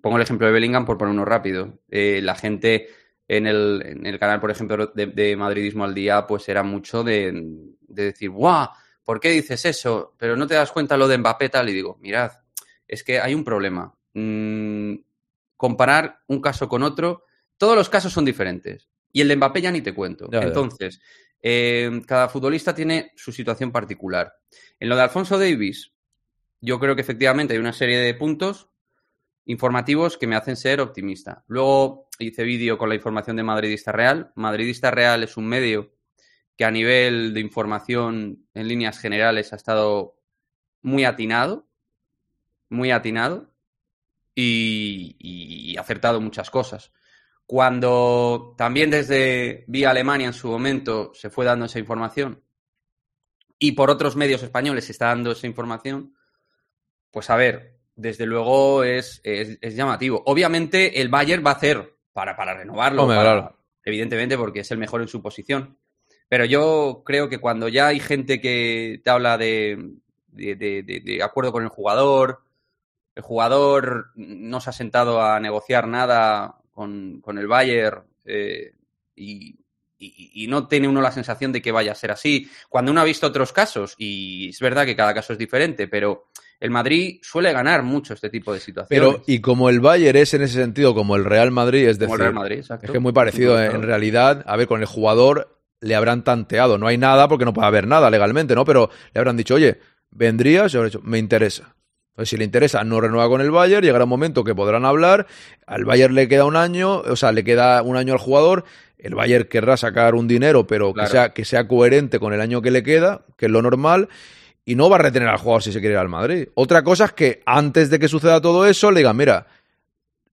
pongo el ejemplo de Bellingham por poner uno rápido. Eh, la gente en el, en el canal, por ejemplo, de, de Madridismo al Día, pues era mucho de, de decir, ¡guau! ¿Por qué dices eso? Pero no te das cuenta lo de Mbappé tal. Y digo, mirad, es que hay un problema. Mm, comparar un caso con otro, todos los casos son diferentes. Y el de Mbappé ya ni te cuento. Ya, ya. Entonces, eh, cada futbolista tiene su situación particular. En lo de Alfonso Davis, yo creo que efectivamente hay una serie de puntos informativos que me hacen ser optimista. Luego hice vídeo con la información de Madridista Real. Madridista Real es un medio que a nivel de información en líneas generales ha estado muy atinado, muy atinado y, y- y acertado muchas cosas. Cuando también desde Vía Alemania en su momento se fue dando esa información y por otros medios españoles se está dando esa información, pues a ver, desde luego es, es, es llamativo. Obviamente el Bayern va a hacer para, para renovarlo, Hombre, para- claro. evidentemente porque es el mejor en su posición. Pero yo creo que cuando ya hay gente que te habla de, de, de- de- de acuerdo con el jugador, el jugador no se ha sentado a negociar nada con, con el Bayern eh, y, y- y no tiene uno la sensación de que vaya a ser así. Cuando uno ha visto otros casos, y es verdad que cada caso es diferente, pero el Madrid suele ganar mucho este tipo de situaciones. Pero, y como el Bayern es en ese sentido como el Real Madrid, es decir, Como el Real Madrid, exacto. es que es muy parecido. En realidad, a ver, con el jugador le habrán tanteado. No hay nada porque no puede haber nada legalmente, ¿no? Pero le habrán dicho, oye, vendrías, y habrá dicho, me interesa. Entonces, si le interesa, no renueva con el Bayern, llegará un momento que podrán hablar. Al Bayern le queda un año, o sea, le queda un año al jugador. El Bayern querrá sacar un dinero, pero Claro. que, sea, que sea coherente con el año que le queda, que es lo normal. Y no va a retener al jugador si se quiere ir al Madrid. Otra cosa es que antes de que suceda todo eso, le digan, mira,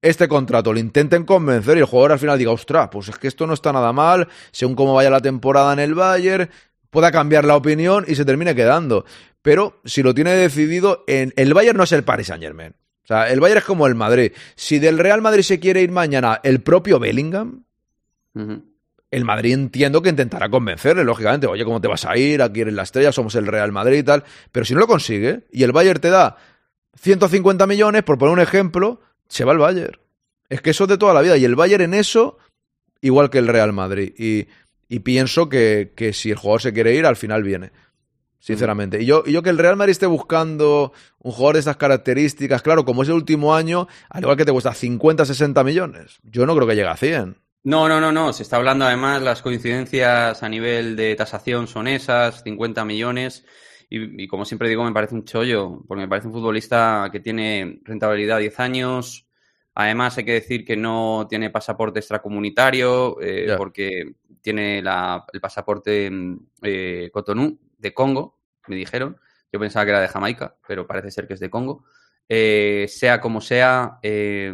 este contrato, le intenten convencer y el jugador al final diga, ostras, pues es que esto no está nada mal, según cómo vaya la temporada en el Bayern, pueda cambiar la opinión y se termine quedando. Pero si lo tiene decidido, en, el Bayern no es el Paris Saint Germain. O sea, el Bayern es como el Madrid. Si del Real Madrid se quiere ir mañana el propio Bellingham, el Madrid entiendo que intentará convencerle, lógicamente. Oye, ¿cómo te vas a ir? Aquí eres la estrella, somos el Real Madrid y tal. Pero si no lo consigue y el Bayern te da 150 millones, por poner un ejemplo, se va el Bayern. Es que eso es de toda la vida. Y el Bayern en eso, igual que el Real Madrid. Y, y pienso que, que si el jugador se quiere ir, al final viene. Sinceramente. Y yo, y yo que el Real Madrid esté buscando un jugador de estas características, claro, como es el último año, al igual que te cuesta 50, 60 millones, yo no creo que llegue a 100. No, no, no, no. Se está hablando además, las coincidencias a nivel de tasación son esas, 50 millones. Y, y como siempre digo, me parece un chollo, porque me parece un futbolista que tiene rentabilidad 10 años. Además, hay que decir que no tiene pasaporte extracomunitario, eh, porque tiene la- el pasaporte mm, eh, Cotonou de Congo, me dijeron. Yo pensaba que era de Jamaica, pero parece ser que es de Congo. Eh, sea como sea, eh,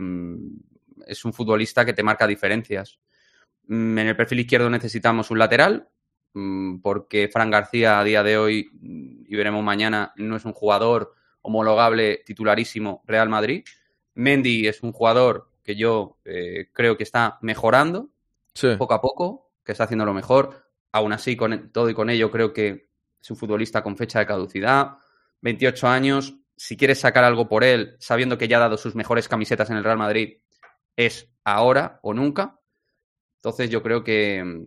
es un futbolista que te marca diferencias. Mm, En el perfil izquierdo necesitamos un lateral, mm, porque Fran García a día de hoy, y veremos mañana, no es un jugador homologable titularísimo Real Madrid. Mendy es un jugador que yo eh, creo que está mejorando Sí. poco a poco, que está haciendo lo mejor. Aún así, con todo y con ello, creo que es un futbolista con fecha de caducidad, 28 años. Si quieres sacar algo por él, sabiendo que ya ha dado sus mejores camisetas en el Real Madrid, es ahora o nunca. Entonces, yo creo que mm,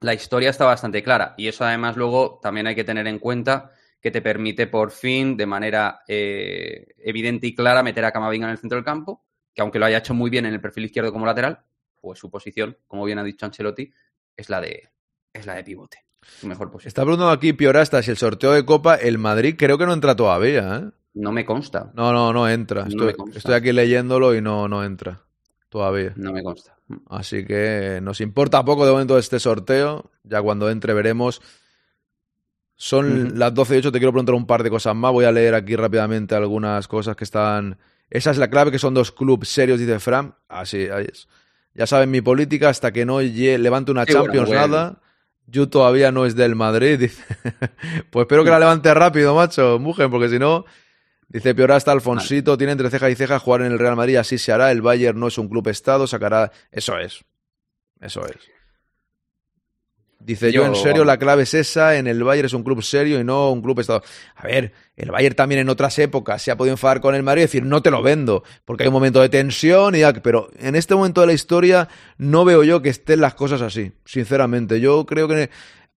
la historia está bastante clara. Y eso, además, luego también hay que tener en cuenta que te permite por fin, de manera eh, evidente y clara, meter a Camavinga en el centro del campo, que aunque lo haya hecho muy bien en el perfil izquierdo como lateral, pues su posición, como bien ha dicho Ancelotti, es la de, es la de pivote. Su mejor posición. Está preguntando aquí Piorasta si el sorteo de Copa, el Madrid creo que no entra todavía, ¿eh? No me consta. No, no, no entra. No Estoy, estoy aquí leyéndolo y no, no entra todavía. No me consta. Así que nos importa poco de momento este sorteo. Ya cuando entre veremos. Son las 12 y 8. Te quiero preguntar un par de cosas más. Voy a leer aquí rápidamente algunas cosas que están. Esa es la clave, que son dos clubes serios, dice Fran. Así, ahí es. Ya saben mi política, hasta que no levante una Champions, bueno. nada. Yo todavía no es del Madrid, dice. pues espero que la levante rápido, macho, mujer, porque si no. Dice Piorasta Alfonsito, tiene entre ceja y ceja jugar en el Real Madrid, así se hará. El Bayern no es un club estado, sacará. Eso es. Eso es. Dice yo, Yo- en serio, la clave es esa. En el Bayern es un club serio y no un club estado. A ver, el Bayern también en otras épocas se ha podido enfadar con el Madrid y decir, no te lo vendo, porque hay un momento de tensión y ya, pero en este momento de la historia no veo yo que estén las cosas así, sinceramente. Yo creo que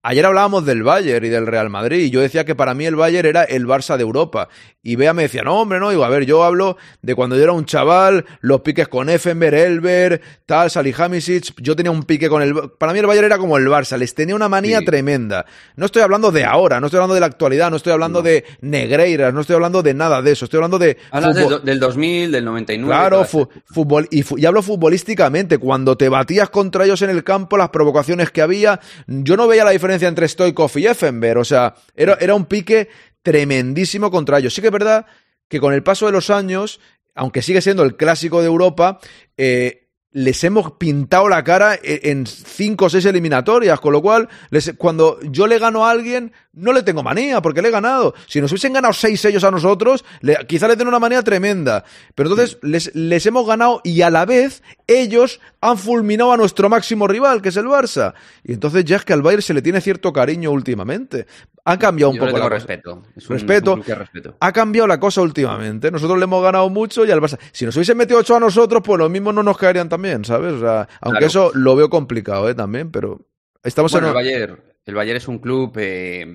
ayer hablábamos del Bayern y del Real Madrid y yo decía que para mí el Bayern era el Barça de Europa y Bea me decía, no hombre, no, digo, a ver, yo hablo de cuando yo era un chaval, los piques con Effenberg, Elber, tal, Salihamidzic, yo tenía un pique con el para mí el Bayern era como el Barça, les tenía una manía Sí. tremenda. No estoy hablando de ahora, no estoy hablando de la actualidad, no estoy hablando No. de Negreiras, no estoy hablando de nada de eso, estoy hablando de Hablas fútbol- del, del 2000, del 99. Claro, fu- fútbol, y, fu- y hablo futbolísticamente. Cuando te batías contra ellos en el campo, las provocaciones que había, yo no veía la diferencia entre Stoikov y Effenberg. O sea, era, era un pique tremendísimo contra ellos. Sí que es verdad que con el paso de los años, aunque sigue siendo el clásico de Europa, eh, les hemos pintado la cara e- en cinco o seis eliminatorias, con lo cual, les- cuando yo le gano a alguien, no le tengo manía, porque le he ganado. Si nos hubiesen ganado seis ellos a nosotros, le- quizá les den una manía tremenda. Pero entonces les, les hemos ganado y a la vez ellos han fulminado a nuestro máximo rival, que es el Barça. Y entonces ya es que al Bayern se le tiene cierto cariño últimamente. Ha cambiado un Yo le poco la cosa. respeto. Es un- Respeto. es un club que respeto. Ha cambiado la cosa últimamente. Nosotros le hemos ganado mucho y al Barça. Si nos hubiesen metido ocho a nosotros, pues los mismos no nos caerían también, ¿sabes? O sea, aunque Claro. eso lo veo complicado, ¿eh? También, pero estamos Bueno, el en. Bayern, el Bayern es un club eh,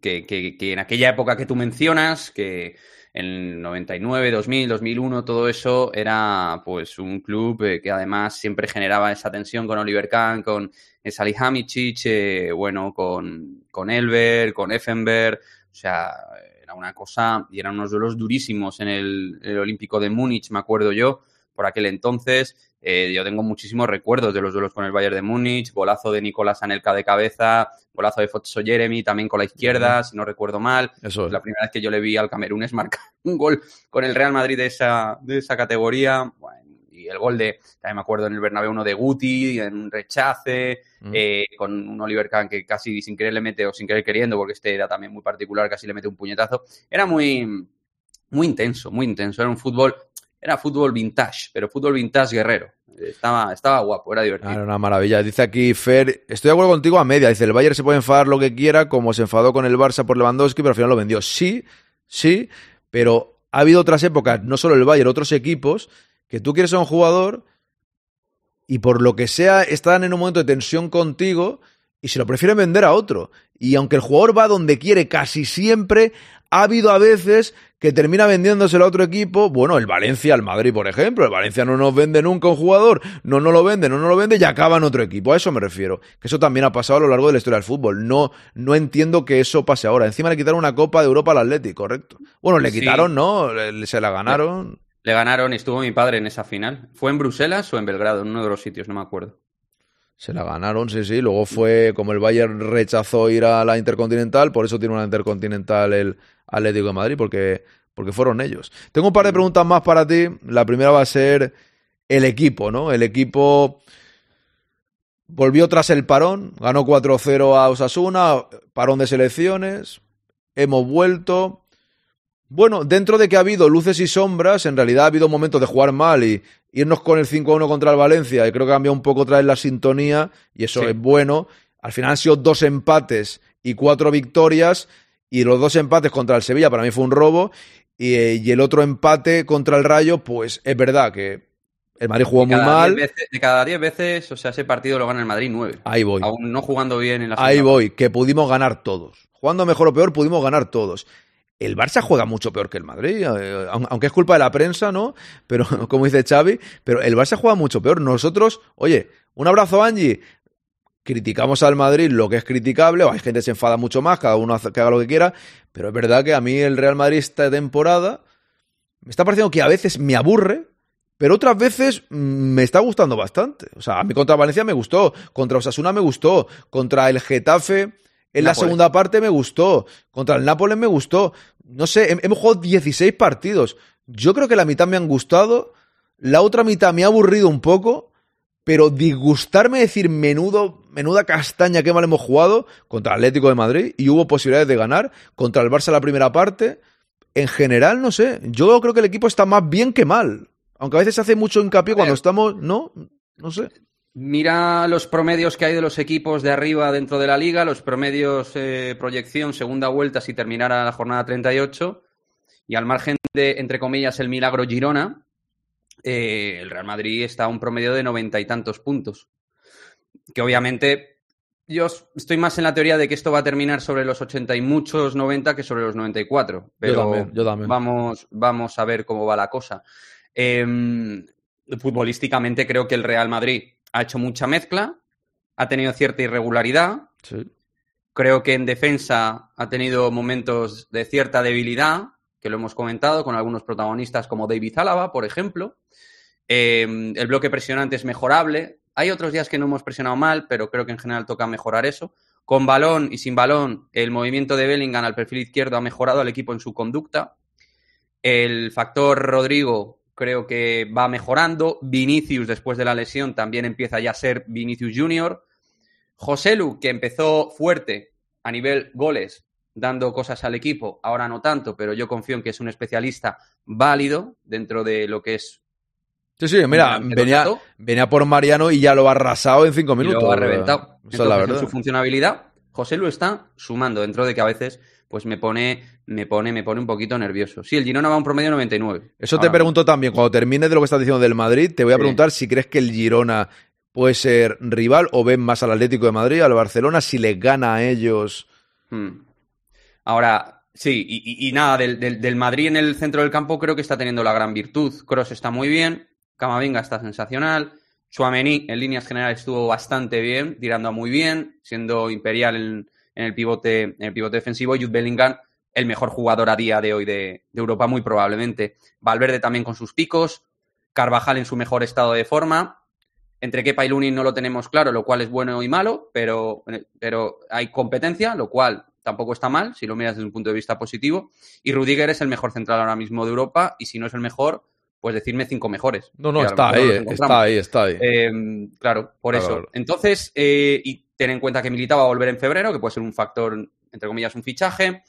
que, que- que en aquella época que tú mencionas, que en 99, 2000, 2001, todo eso era pues un club eh, que además siempre generaba esa tensión con Oliver Kahn, con Salihamidzic, eh, bueno, con, con Elber, con Effenberg, o sea, era una cosa, y eran unos duelos durísimos en el, el Olímpico de Múnich, me acuerdo yo, por aquel entonces. Eh, yo tengo muchísimos recuerdos de los duelos con el Bayern de Múnich, golazo de Nicolás Anelka de cabeza, golazo de Fotso Jeremy también con la izquierda, si no recuerdo mal. Eso es. La primera vez que yo le vi al camerunés marcar un gol con el Real Madrid de esa, de esa categoría. Bueno, y el gol de, también me acuerdo en el Bernabéu uno de Guti, en un rechace, Mm. eh, con un Oliver Kahn que casi sin querer le mete, o sin querer queriendo, porque este era también muy particular, casi le mete un puñetazo. Era muy, muy intenso, muy intenso. Era un fútbol, era fútbol vintage, pero fútbol vintage guerrero. Estaba, estaba guapo, era divertido. Claro, una maravilla. Dice aquí Fer, estoy de acuerdo contigo a media. Dice, el Bayern se puede enfadar lo que quiera, como se enfadó con el Barça por Lewandowski, pero al final lo vendió. Sí, sí, pero ha habido otras épocas, no solo el Bayern, otros equipos, que tú quieres a un jugador y por lo que sea están en un momento de tensión contigo y se lo prefieren vender a otro. Y aunque el jugador va donde quiere casi siempre, ha habido a veces que termina vendiéndoselo a otro equipo. Bueno, el Valencia, el Madrid, por ejemplo. El Valencia no nos vende nunca un jugador, no nos lo vende, no nos lo vende y acaba en otro equipo. A eso me refiero. Que eso también ha pasado a lo largo de la historia del fútbol. No, no entiendo que eso pase ahora. Encima le quitaron una Copa de Europa al Atlético, correcto. Bueno, le Sí. quitaron, ¿no? Le- se la ganaron. Le ganaron, estuvo mi padre en esa final. ¿Fue en Bruselas o en Belgrado? En uno de los sitios, no me acuerdo. Se la ganaron, sí, sí. Luego fue, como el Bayern rechazó ir a la Intercontinental, por eso tiene una Intercontinental el Atlético de Madrid, porque, porque fueron ellos. Tengo un par de preguntas más para ti. La primera va a ser el equipo, ¿no? El equipo volvió tras el parón, ganó 4-0 a Osasuna, parón de selecciones, hemos vuelto. Bueno, dentro de que ha habido luces y sombras, en realidad ha habido momentos de jugar mal y irnos con el 5-1 contra el Valencia, y creo que cambia un poco otra vez la sintonía, y eso Sí. es bueno. Al final han sido dos empates y cuatro victorias, y los dos empates contra el Sevilla para mí fue un robo, y, eh, y el otro empate contra el Rayo, pues es verdad que el Madrid jugó De muy mal. veces- de cada 10 veces, o sea, ese partido lo gana el Madrid 9. Ahí voy. Aún no jugando bien en la Ahí voy, que pudimos ganar todos. Jugando mejor o peor, pudimos ganar todos. El Barça juega mucho peor que el Madrid, eh, aun- aunque es culpa de la prensa, ¿no? Pero, como dice Xavi, pero el Barça juega mucho peor. Nosotros, oye, un abrazo, Angie. Criticamos al Madrid lo que es criticable, o hay gente que se enfada mucho más, cada uno hace- que haga lo que quiera, pero es verdad que a mí el Real Madrid esta temporada me está pareciendo que a veces me aburre, pero otras veces mm, me está gustando bastante. O sea, a mí contra Valencia me gustó, contra Osasuna me gustó, contra el Getafe en la segunda parte me gustó, contra el Nápoles me gustó. No sé, hem- hemos jugado 16 partidos. Yo creo que la mitad me han gustado, la otra mitad me ha aburrido un poco, pero disgustarme decir menudo, menuda castaña que mal hemos jugado contra el Atlético de Madrid y hubo posibilidades de ganar, contra el Barça la primera parte. En general, no sé, yo creo que el equipo está más bien que mal. Aunque a veces se hace mucho hincapié cuando estamos, no, no sé. Mira los promedios que hay de los equipos de arriba dentro de la liga, los promedios eh, proyección, segunda vuelta si terminara la jornada 38, y al margen de, entre comillas, el milagro Girona, eh, el Real Madrid está a un promedio de noventa y tantos puntos. Que obviamente yo estoy más en la teoría de que esto va a terminar sobre los 80 y muchos 90 que sobre los 94. Pero también, yo también. Vamos, vamos a ver cómo va la cosa. Em, futbolísticamente creo que el Real Madrid ha hecho mucha mezcla, ha tenido cierta irregularidad, Sí. creo que en defensa ha tenido momentos de cierta debilidad, que lo hemos comentado con algunos protagonistas como David Álava, por ejemplo. Eh, el bloque presionante es mejorable. Hay otros días que no hemos presionado mal, pero creo que en general toca mejorar eso. Con balón y sin balón, el movimiento de Bellingham al perfil izquierdo ha mejorado al equipo en su conducta. El factor Rodrigo creo que va mejorando. Vinicius, después de la lesión, también empieza ya a ser Vinicius Junior. Joselu, que empezó fuerte a nivel goles, dando cosas al equipo, ahora no tanto, pero yo confío en que es un especialista válido dentro de lo que es. Sí, sí, mira, venía, venía por Mariano y ya lo ha arrasado en cinco y minutos. lo ha reventado. Esa es Entonces, la en verdad. su funcionabilidad, Joselu está sumando dentro de que a veces pues me pone, me pone, me pone un poquito nervioso. Sí, el Girona va a un promedio de 99. Eso te Ahora pregunto también, cuando termines de lo que estás diciendo del Madrid, te voy a Sí. preguntar si crees que el Girona puede ser rival o ven más al Atlético de Madrid, al Barcelona, si les gana a ellos. Hmm. Ahora, sí, y, y- y nada, del, del- del Madrid en el centro del campo creo que está teniendo la gran virtud. Cross está muy bien, Camavinga está sensacional, Chouameni en líneas generales estuvo bastante bien, tirando muy bien, siendo imperial en, en el pivote, en el pivote defensivo, Jude Bellingham el mejor jugador a día de hoy de, de Europa, muy probablemente. Valverde también con sus picos, Carvajal en su mejor estado de forma. Entre Kepa y Lunin no lo tenemos claro, lo cual es bueno y malo, pero, pero hay competencia, lo cual tampoco está mal si lo miras desde un punto de vista positivo. Y Rudiger es el mejor central ahora mismo de Europa y si no es el mejor, pues decirme cinco mejores. No, no, está ahí, está ahí, está ahí. Eh, claro, por Claro, eso. claro. Entonces, eh, y ten en cuenta que Militao va a volver en febrero, que puede ser un factor, entre comillas, un fichaje.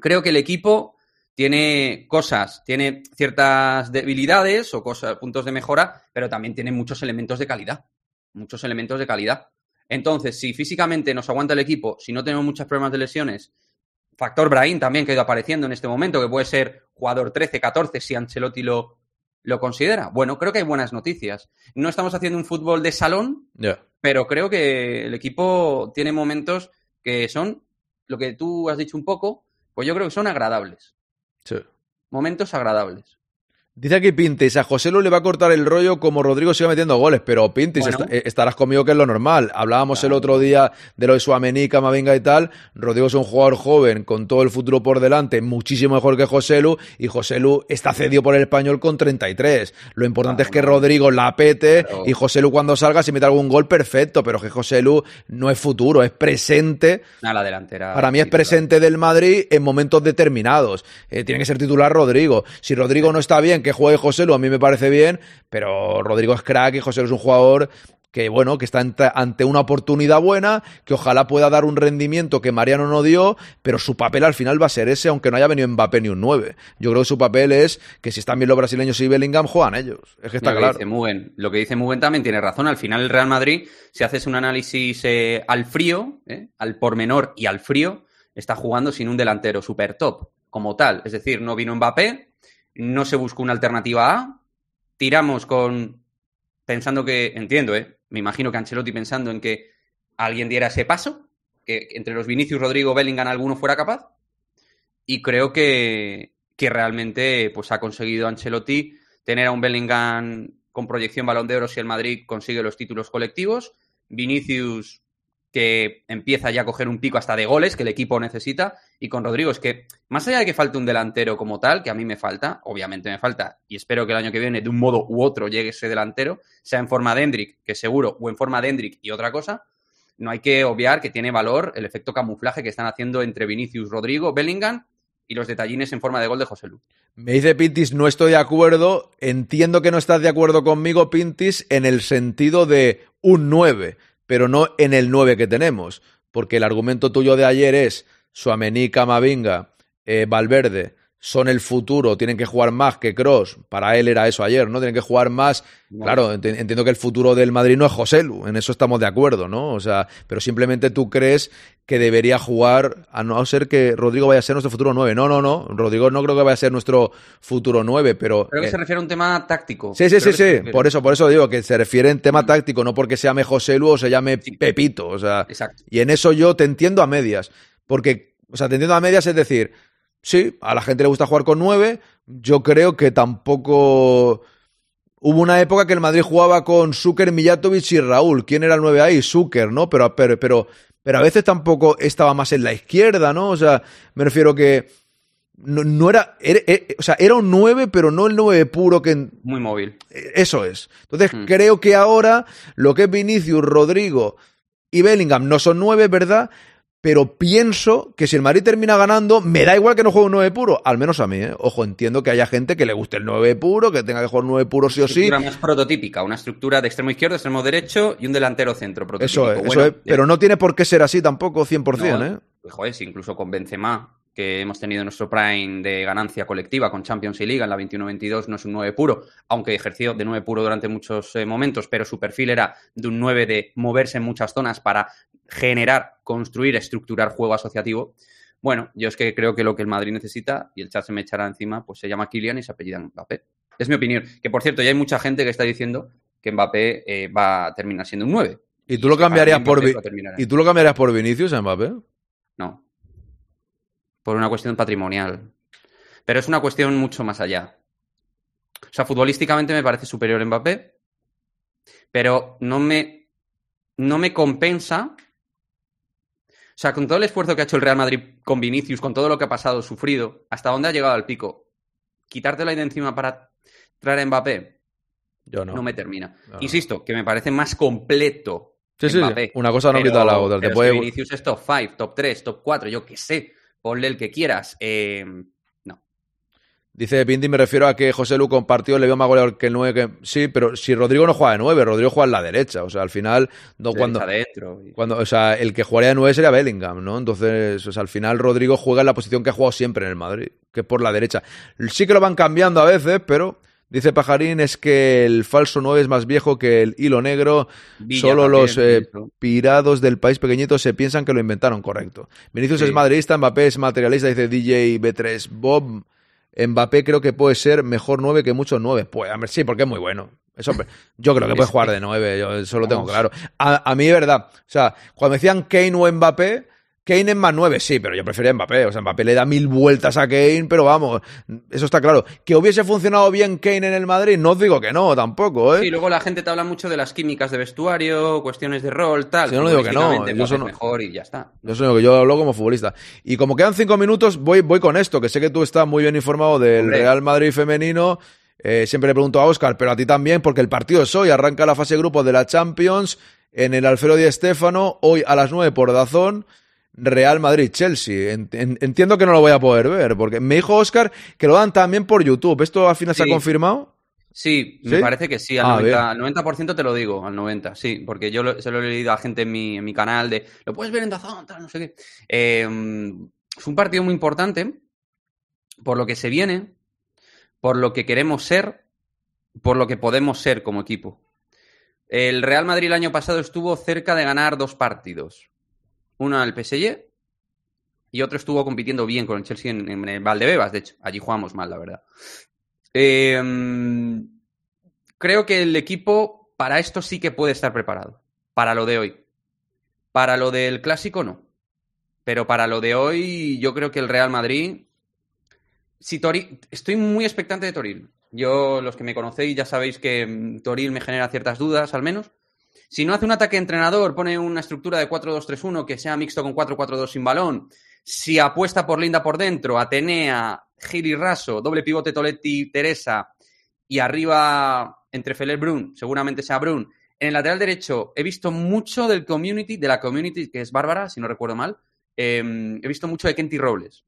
Creo que el equipo tiene cosas, tiene ciertas debilidades o cosas, puntos de mejora, pero también tiene muchos elementos de calidad. Muchos elementos de calidad. Entonces, si físicamente nos aguanta el equipo, si no tenemos muchos problemas de lesiones, factor Brahim también que ha ido apareciendo en este momento, que puede ser jugador 13, 14 si Ancelotti lo, lo considera. Bueno, creo que hay buenas noticias. No estamos haciendo un fútbol de salón, pero creo que el equipo tiene momentos que son, lo que tú has dicho un poco, pues yo creo que son agradables. Sí. Momentos agradables. Dice aquí Pintis, a José Lu le va a cortar el rollo como Rodrigo siga metiendo goles, pero Pintis, Bueno. est- eh, estarás conmigo que es lo normal. Hablábamos el otro día de lo de Suamení, Camavinga y tal. Rodrigo es un jugador joven con todo el futuro por delante, muchísimo mejor que José Lu, y José Lu está cedido por el español con 33. Lo importante Claro, es que. Rodrigo la pete Claro. y José Lu cuando salga, si mete algún gol, perfecto, pero que José Lu no es futuro, es presente A la delantera. para mí es presente del Madrid en momentos determinados. Eh, tiene que ser titular Rodrigo. Si Rodrigo no está bien, que juegue José Lu, a mí me parece bien, pero Rodrigo es crack y José Lu es un jugador que, bueno, que está ante, una oportunidad buena, que ojalá pueda dar un rendimiento que Mariano no dio, pero su papel al final va a ser ese, aunque no haya venido Mbappé ni un 9. Yo creo que su papel es que si están bien los brasileños y Bellingham, juegan ellos. Es que está lo que claro. dice Mugen. Lo que dice Mugen también tiene razón. Al final el Real Madrid, si haces un análisis eh, al frío, eh, al pormenor y al frío, está jugando sin un delantero super top como tal. Es decir, no vino Mbappé, no se buscó una alternativa A, tiramos con pensando que, entiendo, eh, me imagino que Ancelotti pensando en que alguien diera ese paso, que entre los Vinicius, Rodrigo, Bellingham alguno fuera capaz. Y creo que, que realmente pues, ha conseguido Ancelotti tener a un Bellingham con proyección balón de oro si el Madrid consigue los títulos colectivos. Vinicius que empieza ya a coger un pico hasta de goles que el equipo necesita. Y con Rodrigo es que, más allá de que falte un delantero como tal, que a mí me falta, obviamente me falta, y espero que el año que viene de un modo u otro llegue ese delantero, sea en forma de Hendrik, que seguro, o en forma de Hendrik y otra cosa, no hay que obviar que tiene valor el efecto camuflaje que están haciendo entre Vinicius, Rodrigo, Bellingham y los detallines en forma de gol de José Lu. Me dice Pintis, no estoy de acuerdo. Entiendo que no estás de acuerdo conmigo, Pintis, en el sentido de un 9, pero no en el 9 que tenemos. Porque el argumento tuyo de ayer es Suamení, Camavinga, eh, Valverde son el futuro, tienen que jugar más que Cross. Para él era eso ayer, ¿no? Tienen que jugar más. No. Claro, enti- entiendo que el futuro del Madrid no es José Lu, en eso estamos de acuerdo, ¿no? O sea, pero simplemente tú crees que debería jugar, a no ser que Rodrigo vaya a ser nuestro futuro 9. No, no, no. Rodrigo no creo que vaya a ser nuestro futuro 9, pero. Creo que eh, se refiere a un tema táctico. Sí, sí, Creo sí, sí. Por eso, por eso digo que se refiere en tema Mm. táctico, no porque se llame José Lu o se llame Sí. Pepito. O sea, Exacto. y en eso yo te entiendo a medias. Porque, o sea, te entiendo a medias, es decir, sí, a la gente le gusta jugar con nueve. Yo creo que tampoco. Hubo una época que el Madrid jugaba con Zucker, Mijatovic y Raúl. ¿Quién era el nueve ahí? Zucker, ¿no? Pero, pero, pero, pero a veces tampoco estaba más en la izquierda, ¿no? O sea, me refiero que. No, no era, era- era- O sea, era un 9, pero no el 9 puro que, Muy móvil. eso es. Entonces, Mm. creo que ahora lo que es Vinicius, Rodrigo y Bellingham no son nueve, ¿verdad? Pero pienso que si el Madrid termina ganando, me da igual que no juegue un 9 puro. Al menos a mí, ¿eh? Ojo, entiendo que haya gente que le guste el 9 puro, que tenga que jugar 9 puro sí o sí. Estructura más prototípica, una estructura de extremo izquierdo, extremo derecho y un delantero centro prototípico. Eso es, eso es. Pero no tiene por qué ser así tampoco 100%, ¿eh? Pues, joder, si incluso con Benzema, que hemos tenido nuestro prime de ganancia colectiva con Champions y Liga en la 21-22, no es un 9 puro, aunque ejerció de 9 puro durante muchos eh, momentos, pero su perfil era de un 9 de moverse en muchas zonas para generar, construir, estructurar juego asociativo. Bueno, yo es que creo que lo que el Madrid necesita, y el chat se me echará encima, pues se llama Kylian y se apellida Mbappé. Es mi opinión. Que por cierto, ya hay mucha gente que está diciendo que Mbappé eh, va a terminar siendo un 9. ¿Y tú lo para cambiarías por. ¿Y tú lo cambiarías por Vinicius, Mbappé? No. Por una cuestión patrimonial. Pero es una cuestión mucho más allá. O sea, futbolísticamente me parece superior Mbappé, pero no me, no me compensa. O sea, con todo el esfuerzo que ha hecho el Real Madrid con Vinicius, con todo lo que ha pasado, sufrido, hasta dónde ha llegado al pico, quitártelo ahí de encima para traer a Mbappé, Yo no. no, me termina. No. Insisto, que me parece más completo Sí, sí, Mbappé. una cosa no quita la otra. Te puede- Vinicius es top 5, top 3, top 4, yo qué sé. Ponle el que quieras. Eh. Dice Pinti, me refiero a que José Lu compartió, le veo más goleador que el 9. Que... Sí, pero si Rodrigo no juega de 9, Rodrigo juega en la derecha. O sea, al final, no, cuando, adentro. cuando, o sea, el que jugaría de 9 sería Bellingham, ¿no? Entonces, o sea, al final Rodrigo juega en la posición que ha jugado siempre en el Madrid, que es por la derecha. Sí que lo van cambiando a veces, pero dice Pajarín es que el falso 9 es más viejo que el hilo negro. Villa Solo también, los eh, pirados del país pequeñito se piensan que lo inventaron, correcto. Vinicius Sí. es madridista, Mbappé es materialista, dice DJ B3 Bob. Mbappé creo que puede ser mejor 9 que muchos 9. Pues, a ver, sí, porque es muy bueno. Eso, yo creo que puede jugar de 9, yo eso lo tengo claro. A, a mí, verdad. O sea, cuando me decían Kane o Mbappé, Kane es más 9, sí, pero yo prefería Mbappé. O sea, Mbappé le da mil vueltas a Kane, pero vamos, eso está claro. Que hubiese funcionado bien Kane en el Madrid, no os digo que no, tampoco, ¿eh? Sí, luego la gente te habla mucho de las químicas de vestuario, cuestiones de rol, tal. Sí, yo no digo que no, yo es mejor y ya está. Yo soy lo que yo hablo como futbolista. Y como quedan cinco minutos, voy, voy con esto, que sé que tú estás muy bien informado del Hombre. Real Madrid femenino. Eh, siempre le pregunto a Oscar, pero a ti también, porque el partido es hoy. Arranca la fase de grupos de la Champions en el Alfredo Di Stéfano, hoy a las 9 por Dazón. Real Madrid-Chelsea. En- en- entiendo que no lo voy a poder ver, porque me dijo Oscar que lo dan también por YouTube. ¿Esto al final se ha confirmado? Sí, ¿Sí? me parece que sí, al Ah, 90%, bien. al 90% te lo digo, al 90%, sí, porque yo lo- se lo he leído a gente en mi, en mi canal de, lo puedes ver en Dazón, tal, no sé qué. Eh, es un partido muy importante por lo que se viene, por lo que queremos ser, por lo que podemos ser como equipo. El Real Madrid el año pasado estuvo cerca de ganar dos partidos. Uno al PSG y otro estuvo compitiendo bien con el Chelsea en, en Valdebebas, de hecho. Allí jugamos mal, la verdad. Eh, creo que el equipo para esto sí que puede estar preparado. Para lo de hoy. Para lo del clásico, no. Pero para lo de hoy, yo creo que el Real Madrid. Si Toril. Estoy muy expectante de Toril. Yo, los que me conocéis, ya sabéis que mm, Toril me genera ciertas dudas, al menos. Si no hace un ataque entrenador, pone una estructura de 4-2-3-1 que sea mixto con 4-4-2 sin balón. Si apuesta por Linda por dentro, Atenea, Gil y Raso, doble pivote Toletti, Teresa y arriba entre Feller Brun, seguramente sea Brun. En el lateral derecho he visto mucho del community, de la community que es Bárbara, si no recuerdo mal. Eh, he visto mucho de Kenty Robles.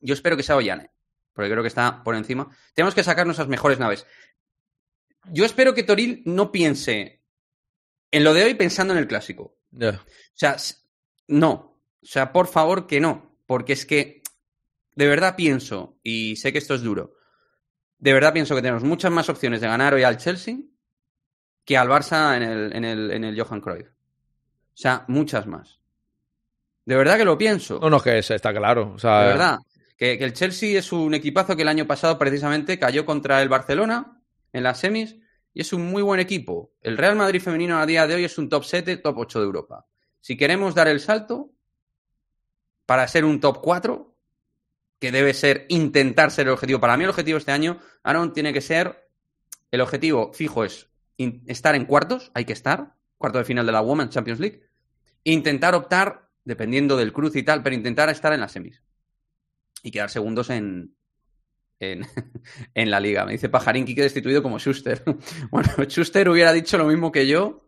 Yo espero que sea Ollane, porque creo que está por encima. Tenemos que sacar nuestras mejores naves. Yo espero que Toril no piense en lo de hoy pensando en el clásico. O sea, no. O sea, por favor que no. Porque es que de verdad pienso, y sé que esto es duro, de verdad pienso que tenemos muchas más opciones de ganar hoy al Chelsea que al Barça en el, en el, en el Johan Cruyff. O sea, muchas más. De verdad que lo pienso. No, no, es que es- está claro. O sea, De verdad. Que, que el Chelsea es un equipazo que el año pasado precisamente cayó contra el Barcelona en las semis y es un muy buen equipo. El Real Madrid femenino a día de hoy es un top 7, top 8 de Europa. Si queremos dar el salto para ser un top 4, que debe ser intentar ser el objetivo. Para mí el objetivo este año, Aaron, tiene que ser, el objetivo fijo es estar en cuartos, hay que estar, cuarto de final de la Women's Champions League, intentar optar, dependiendo del cruz y tal, pero intentar estar en las semis y quedar segundos en, en, en la liga. Me dice Pajarín que destituido como Schuster. Bueno, Schuster hubiera dicho lo mismo que yo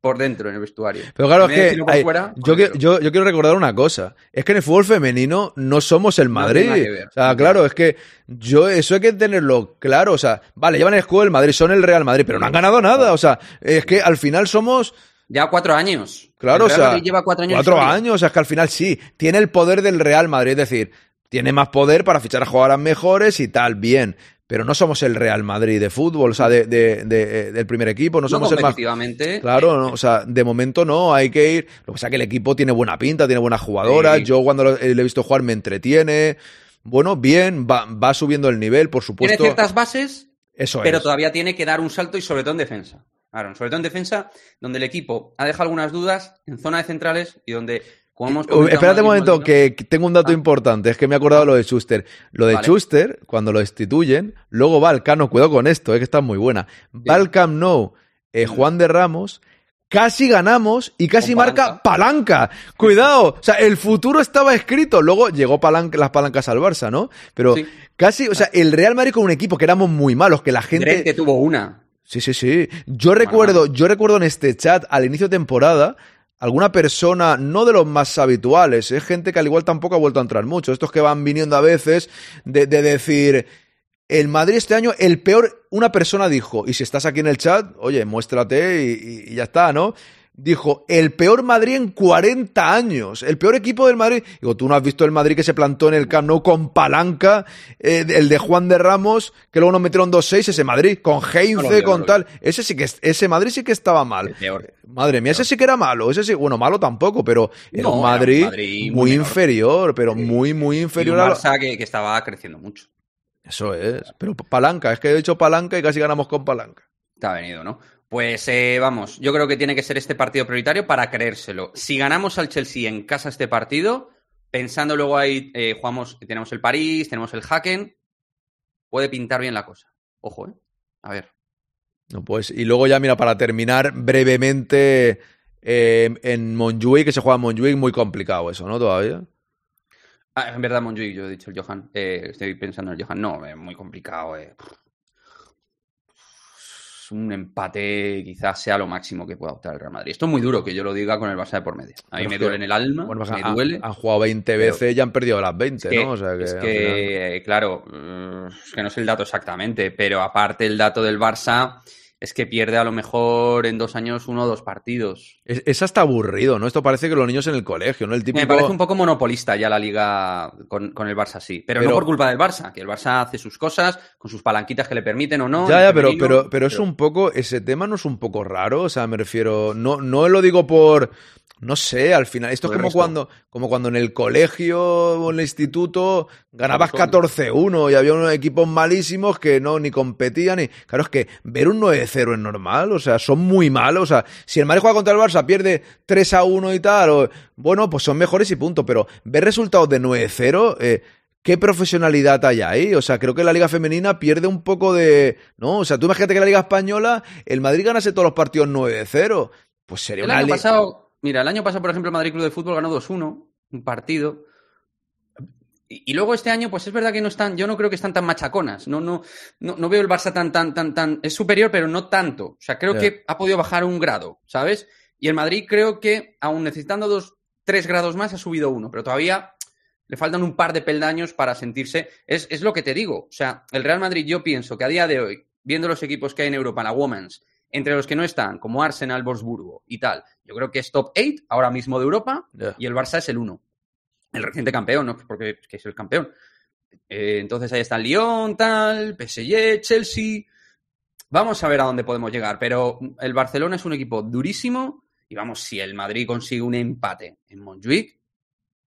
por dentro en el vestuario. Pero claro, es que hay- fuera, yo, que- yo, yo quiero recordar una cosa. Es que en el fútbol femenino no somos el Madrid. ver. O sea, No claro, es que yo eso hay que tenerlo claro. O sea, vale, llevan el escudo del Madrid, son el Real Madrid, pero no han ganado nada. O sea, es que al final somos... Ya cuatro años. Claro, o sea, lleva cuatro años. cuatro años, o sea, es que al final sí, tiene el poder del Real Madrid, es decir, tiene más poder para fichar a jugadoras mejores y tal, bien. Pero no somos el Real Madrid de fútbol, o sea, de, de- de- del primer equipo, no No somos el más. Claro, no, o sea, de momento no, hay que ir. Lo que pasa es que el equipo tiene buena pinta, tiene buenas jugadoras. Sí. Yo cuando lo- eh, le he visto jugar me entretiene. Bueno, bien, va, va subiendo el nivel, por Tiene supuesto. ciertas bases, Eso pero es. todavía tiene que dar un salto y sobre todo en defensa. Aaron, sobre todo en defensa, donde el equipo ha dejado algunas dudas en zona de centrales y donde, Uh, comentado espérate un momento, que que tengo un dato Ah. importante. Es que me he acordado lo de Schuster. Lo de Vale. Schuster, cuando lo destituyen, luego va al Cano, cuidado con esto, es que está muy buena. Va al Camp Nou, eh, Juan de Ramos, casi ganamos y casi marca palanca. Cuidado, o sea, el futuro estaba escrito. Luego llegó palanca- las palancas al Barça, ¿no? Pero Sí. casi, o sea, el Real Madrid con un equipo que éramos muy malos, que la gente... Que tuvo una. Sí, sí, sí. Yo recuerdo, yo recuerdo en este chat al inicio de temporada alguna persona, no de los más habituales, es gente que al igual tampoco ha vuelto a entrar mucho, estos que van viniendo a veces de, de decir, el Madrid este año, el peor, una persona dijo, y si estás aquí en el chat, oye, muéstrate y ya está, ¿no? Dijo, el peor Madrid en 40 años, el peor equipo del Madrid. Digo, tú no has visto el Madrid que se plantó en el Camp Nou con palanca, eh, el de Juan de Ramos, que luego nos metieron 2-6, ese Madrid, con Heinze, no con tal. Ese sí que, es- ese Madrid sí que estaba mal. Madre mía, ese sí que era malo, ese sí, bueno, malo tampoco, pero era No, un era un Madrid, muy menor. inferior, pero muy, muy Y un inferior a lo- Barça que, que estaba creciendo mucho. Eso es, pero palanca, es que he dicho palanca y casi ganamos con palanca. Te ha venido, ¿no? Pues eh, vamos, yo creo que tiene que ser este partido prioritario para creérselo. Si ganamos al Chelsea en casa este partido, pensando luego ahí, eh, jugamos, tenemos el París, tenemos el Hacken, puede pintar bien la cosa. Ojo, ¿eh? A ver. No, pues, y luego ya, mira, para terminar brevemente, eh, en Montjuic, que se juega en Montjuic, muy complicado eso, ¿no? Todavía. Ah, en verdad, Monjuic, yo he dicho el Johan. Eh, estoy pensando en el Johan. No, es muy complicado. eh. Es Un empate quizás sea lo máximo que pueda optar el Real Madrid. Esto es muy duro que yo lo diga con el Barça de por medio. A mí me duele en el alma, Bueno, pues me han, duele. han jugado 20 pero- veces y han perdido las 20, Es que, ¿no? O sea que, es que, claro, eh, es que no sé el dato exactamente, pero aparte el dato del Barça es que pierde a lo mejor en dos años uno o dos partidos. es, es hasta aburrido, ¿no? Esto parece que los niños en el colegio, ¿no? El típico... Me parece un poco monopolista ya la liga con, con el Barça, sí. Pero, Pero- no por culpa del Barça, que el Barça hace sus cosas con sus palanquitas que le permiten o no. Ya, ya, pero, pero, pero es un poco, ese tema no es un poco raro, o sea, me refiero, no, no lo digo por, no sé, al final, esto es como resto. cuando, como cuando en el colegio o en el instituto ganabas Por 14-1 y había unos equipos malísimos que no, ni competían, y claro, es que ver un 9-0 es normal, o sea, son muy malos, o sea, si el Madrid juega contra el Barça, pierde 3-1 y tal, o, bueno, pues son mejores y punto, pero ver resultados de 9-0, eh, ¿Qué profesionalidad hay ahí? O sea, creo que la Liga Femenina pierde un poco de. ¿No? O sea, tú imagínate que la Liga Española, el Madrid ganase todos los partidos 9-0. Pues sería El una año pasado, mira, el año pasado, por ejemplo, el Madrid Club de Fútbol ganó 2-1, un partido. Y, y luego este año, pues es verdad que no están, yo no creo que están tan machaconas. No, no, no, no veo el Barça tan, tan, tan, tan. Es superior, pero no tanto. O sea, creo que ha podido bajar un grado, ¿sabes? Y el Madrid creo que, aún necesitando dos, tres grados más, ha subido uno, pero todavía le faltan un par de peldaños para sentirse. Es, es lo que te digo. O sea, el Real Madrid, yo pienso que a día de hoy, viendo los equipos que hay en Europa, la Women's, entre los que no están, como Arsenal, Wolfsburgo y tal, yo creo que es top 8 ahora mismo de Europa y el Barça es el 1. El reciente campeón, ¿no? Porque es el campeón. Eh, entonces ahí está Lyon, tal, PSG, Chelsea. Vamos a ver a dónde podemos llegar, pero el Barcelona es un equipo durísimo y vamos, si el Madrid consigue un empate en Montjuic,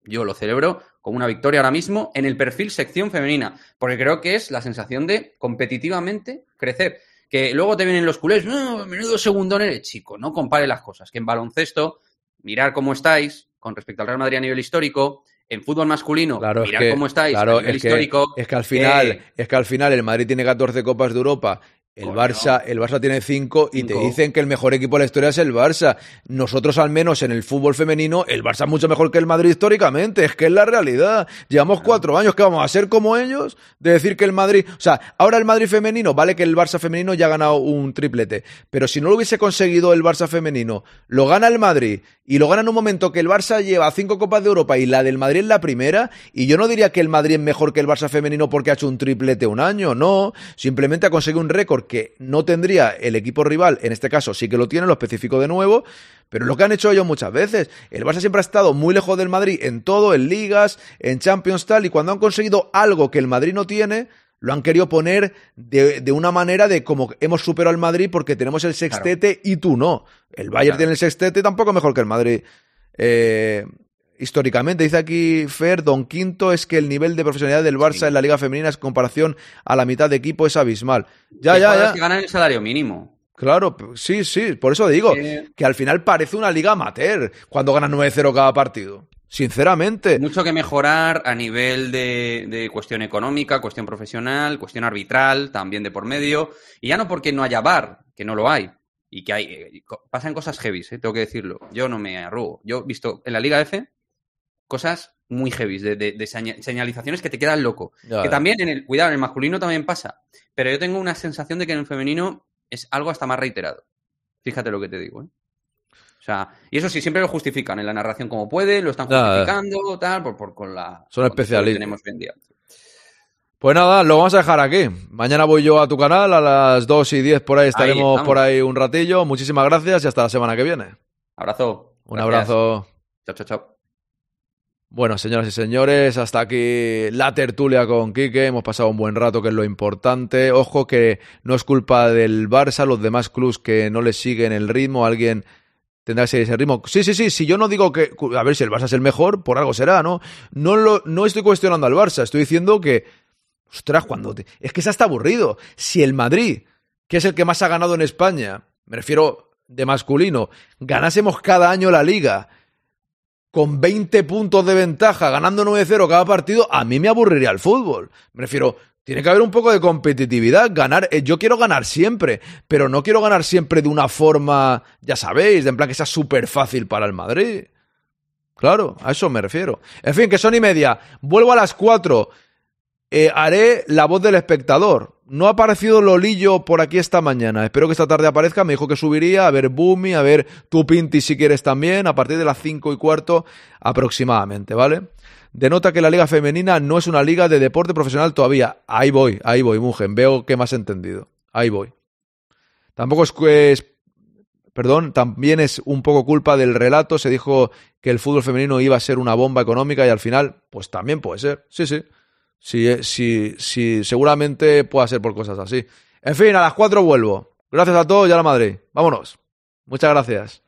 yo lo celebro como una victoria ahora mismo en el perfil sección femenina, porque creo que es la sensación de competitivamente crecer. Que luego te vienen los culés, no, menudo segundón eres, chico, no compare las cosas. Que en baloncesto, mirar cómo estáis con respecto al Real Madrid a nivel histórico, en fútbol masculino, Claro, es mirar que- cómo estáis claro, nivel es que- histórico. Es que al final, eh, es que al final el Madrid tiene 14 Copas de Europa. El. Barça, el Barça tiene 5 y te dicen que el mejor equipo de la historia es el Barça. Nosotros, al menos en el fútbol femenino, el Barça es mucho mejor que el Madrid históricamente. Es que es la realidad. Llevamos cuatro años que vamos a ser como ellos, de decir que el Madrid. O sea, ahora el Madrid femenino, vale que el Barça femenino ya ha ganado un triplete. Pero si no lo hubiese conseguido el Barça femenino, lo gana el Madrid y lo gana en un momento que el Barça lleva cinco Copas de Europa y la del Madrid es la primera. Y yo no diría que el Madrid es mejor que el Barça femenino porque ha hecho un triplete un año, no. Simplemente ha conseguido un récord que no tendría el equipo rival, en este caso sí que lo tiene, lo especifico de nuevo, pero lo que han hecho ellos muchas veces. El Barça siempre ha estado muy lejos del Madrid en todo, en ligas, en Champions tal, y cuando han conseguido algo que el Madrid no tiene, lo han querido poner de, de una manera de como hemos superado al Madrid porque tenemos el sextete y tú no. El Bayern Claro. tiene el sextete tampoco mejor que el Madrid. Eh, históricamente, dice aquí Fer, Don Quinto, es que el nivel de profesionalidad del Barça Sí. en la Liga Femenina en comparación a la mitad de equipo es abismal. Ya, ya, ya. que ganan el salario mínimo. Claro, sí, sí, por eso digo Eh, que al final parece una liga amateur cuando ganas 9-0 cada partido. Sinceramente. Mucho que mejorar a nivel de, de cuestión económica, cuestión profesional, cuestión arbitral, también de por medio. Y ya no porque no haya bar, que no lo hay. Y que hay, eh, pasan cosas heavy, tengo que decirlo. Yo no me arrugo. Yo he visto en la Liga F cosas muy heavy, de, de- de seña- señalizaciones que te quedan loco. Ya, que también en el, cuidado, en el masculino también pasa. Pero yo tengo una sensación de que en el femenino es algo hasta más reiterado. Fíjate lo que te digo, ¿eh? O sea, y eso sí, siempre lo justifican en la narración como pueden, lo están justificando, tal, por, por- con la... Son lo que especialistas. tenemos hoy en día. Pues nada, lo vamos a dejar aquí. Mañana voy yo a tu canal, a las 2 y 10 por ahí estaremos por ahí un ratillo. Muchísimas gracias y hasta la semana que viene. Abrazo. Un Gracias. abrazo. Chao, chao, chao. Bueno, señoras y señores, hasta aquí la tertulia con Quique. Hemos pasado un buen rato, que es lo importante. Ojo que no es culpa del Barça, los demás clubs que no le siguen el ritmo. Alguien tendrá seguir ese ritmo. Sí, sí, sí. Si yo no digo que. A ver, si el Barça es el mejor, por algo será, ¿no? No, lo, no estoy cuestionando al Barça. Estoy diciendo que. Ostras, cuando. es que es hasta aburrido. Si el Madrid, que es el que más ha ganado en España, me refiero de masculino, ganásemos cada año la liga con 20 puntos de ventaja, ganando 9-0 cada partido, a mí me aburriría el fútbol. Me refiero, tiene que haber un poco de competitividad. Ganar, eh, yo quiero ganar siempre, pero no quiero ganar siempre de una forma, ya sabéis, de en plan que sea súper fácil para el Madrid. Claro, a eso me refiero. En fin, que son y media. Vuelvo a las 4. Eh, haré la voz del espectador. No ha aparecido Lolillo por aquí esta mañana. Espero que esta tarde aparezca. Me dijo que subiría a ver Bumi, a ver tu Pinti si quieres también, a partir de las 5 y cuarto aproximadamente, ¿vale? Denota que la liga femenina no es una liga de deporte profesional todavía. Ahí voy, ahí voy, Mugen. Veo que me has entendido. Ahí voy. Tampoco es, es perdón, también es un poco culpa del relato. Se dijo que el fútbol femenino iba a ser una bomba económica y al final, pues también puede ser. Sí, sí. Sí, eh, sí, seguramente pueda ser por cosas así. En fin, a las 4 vuelvo. Gracias a todos y a la Madrid. Vámonos. Muchas gracias.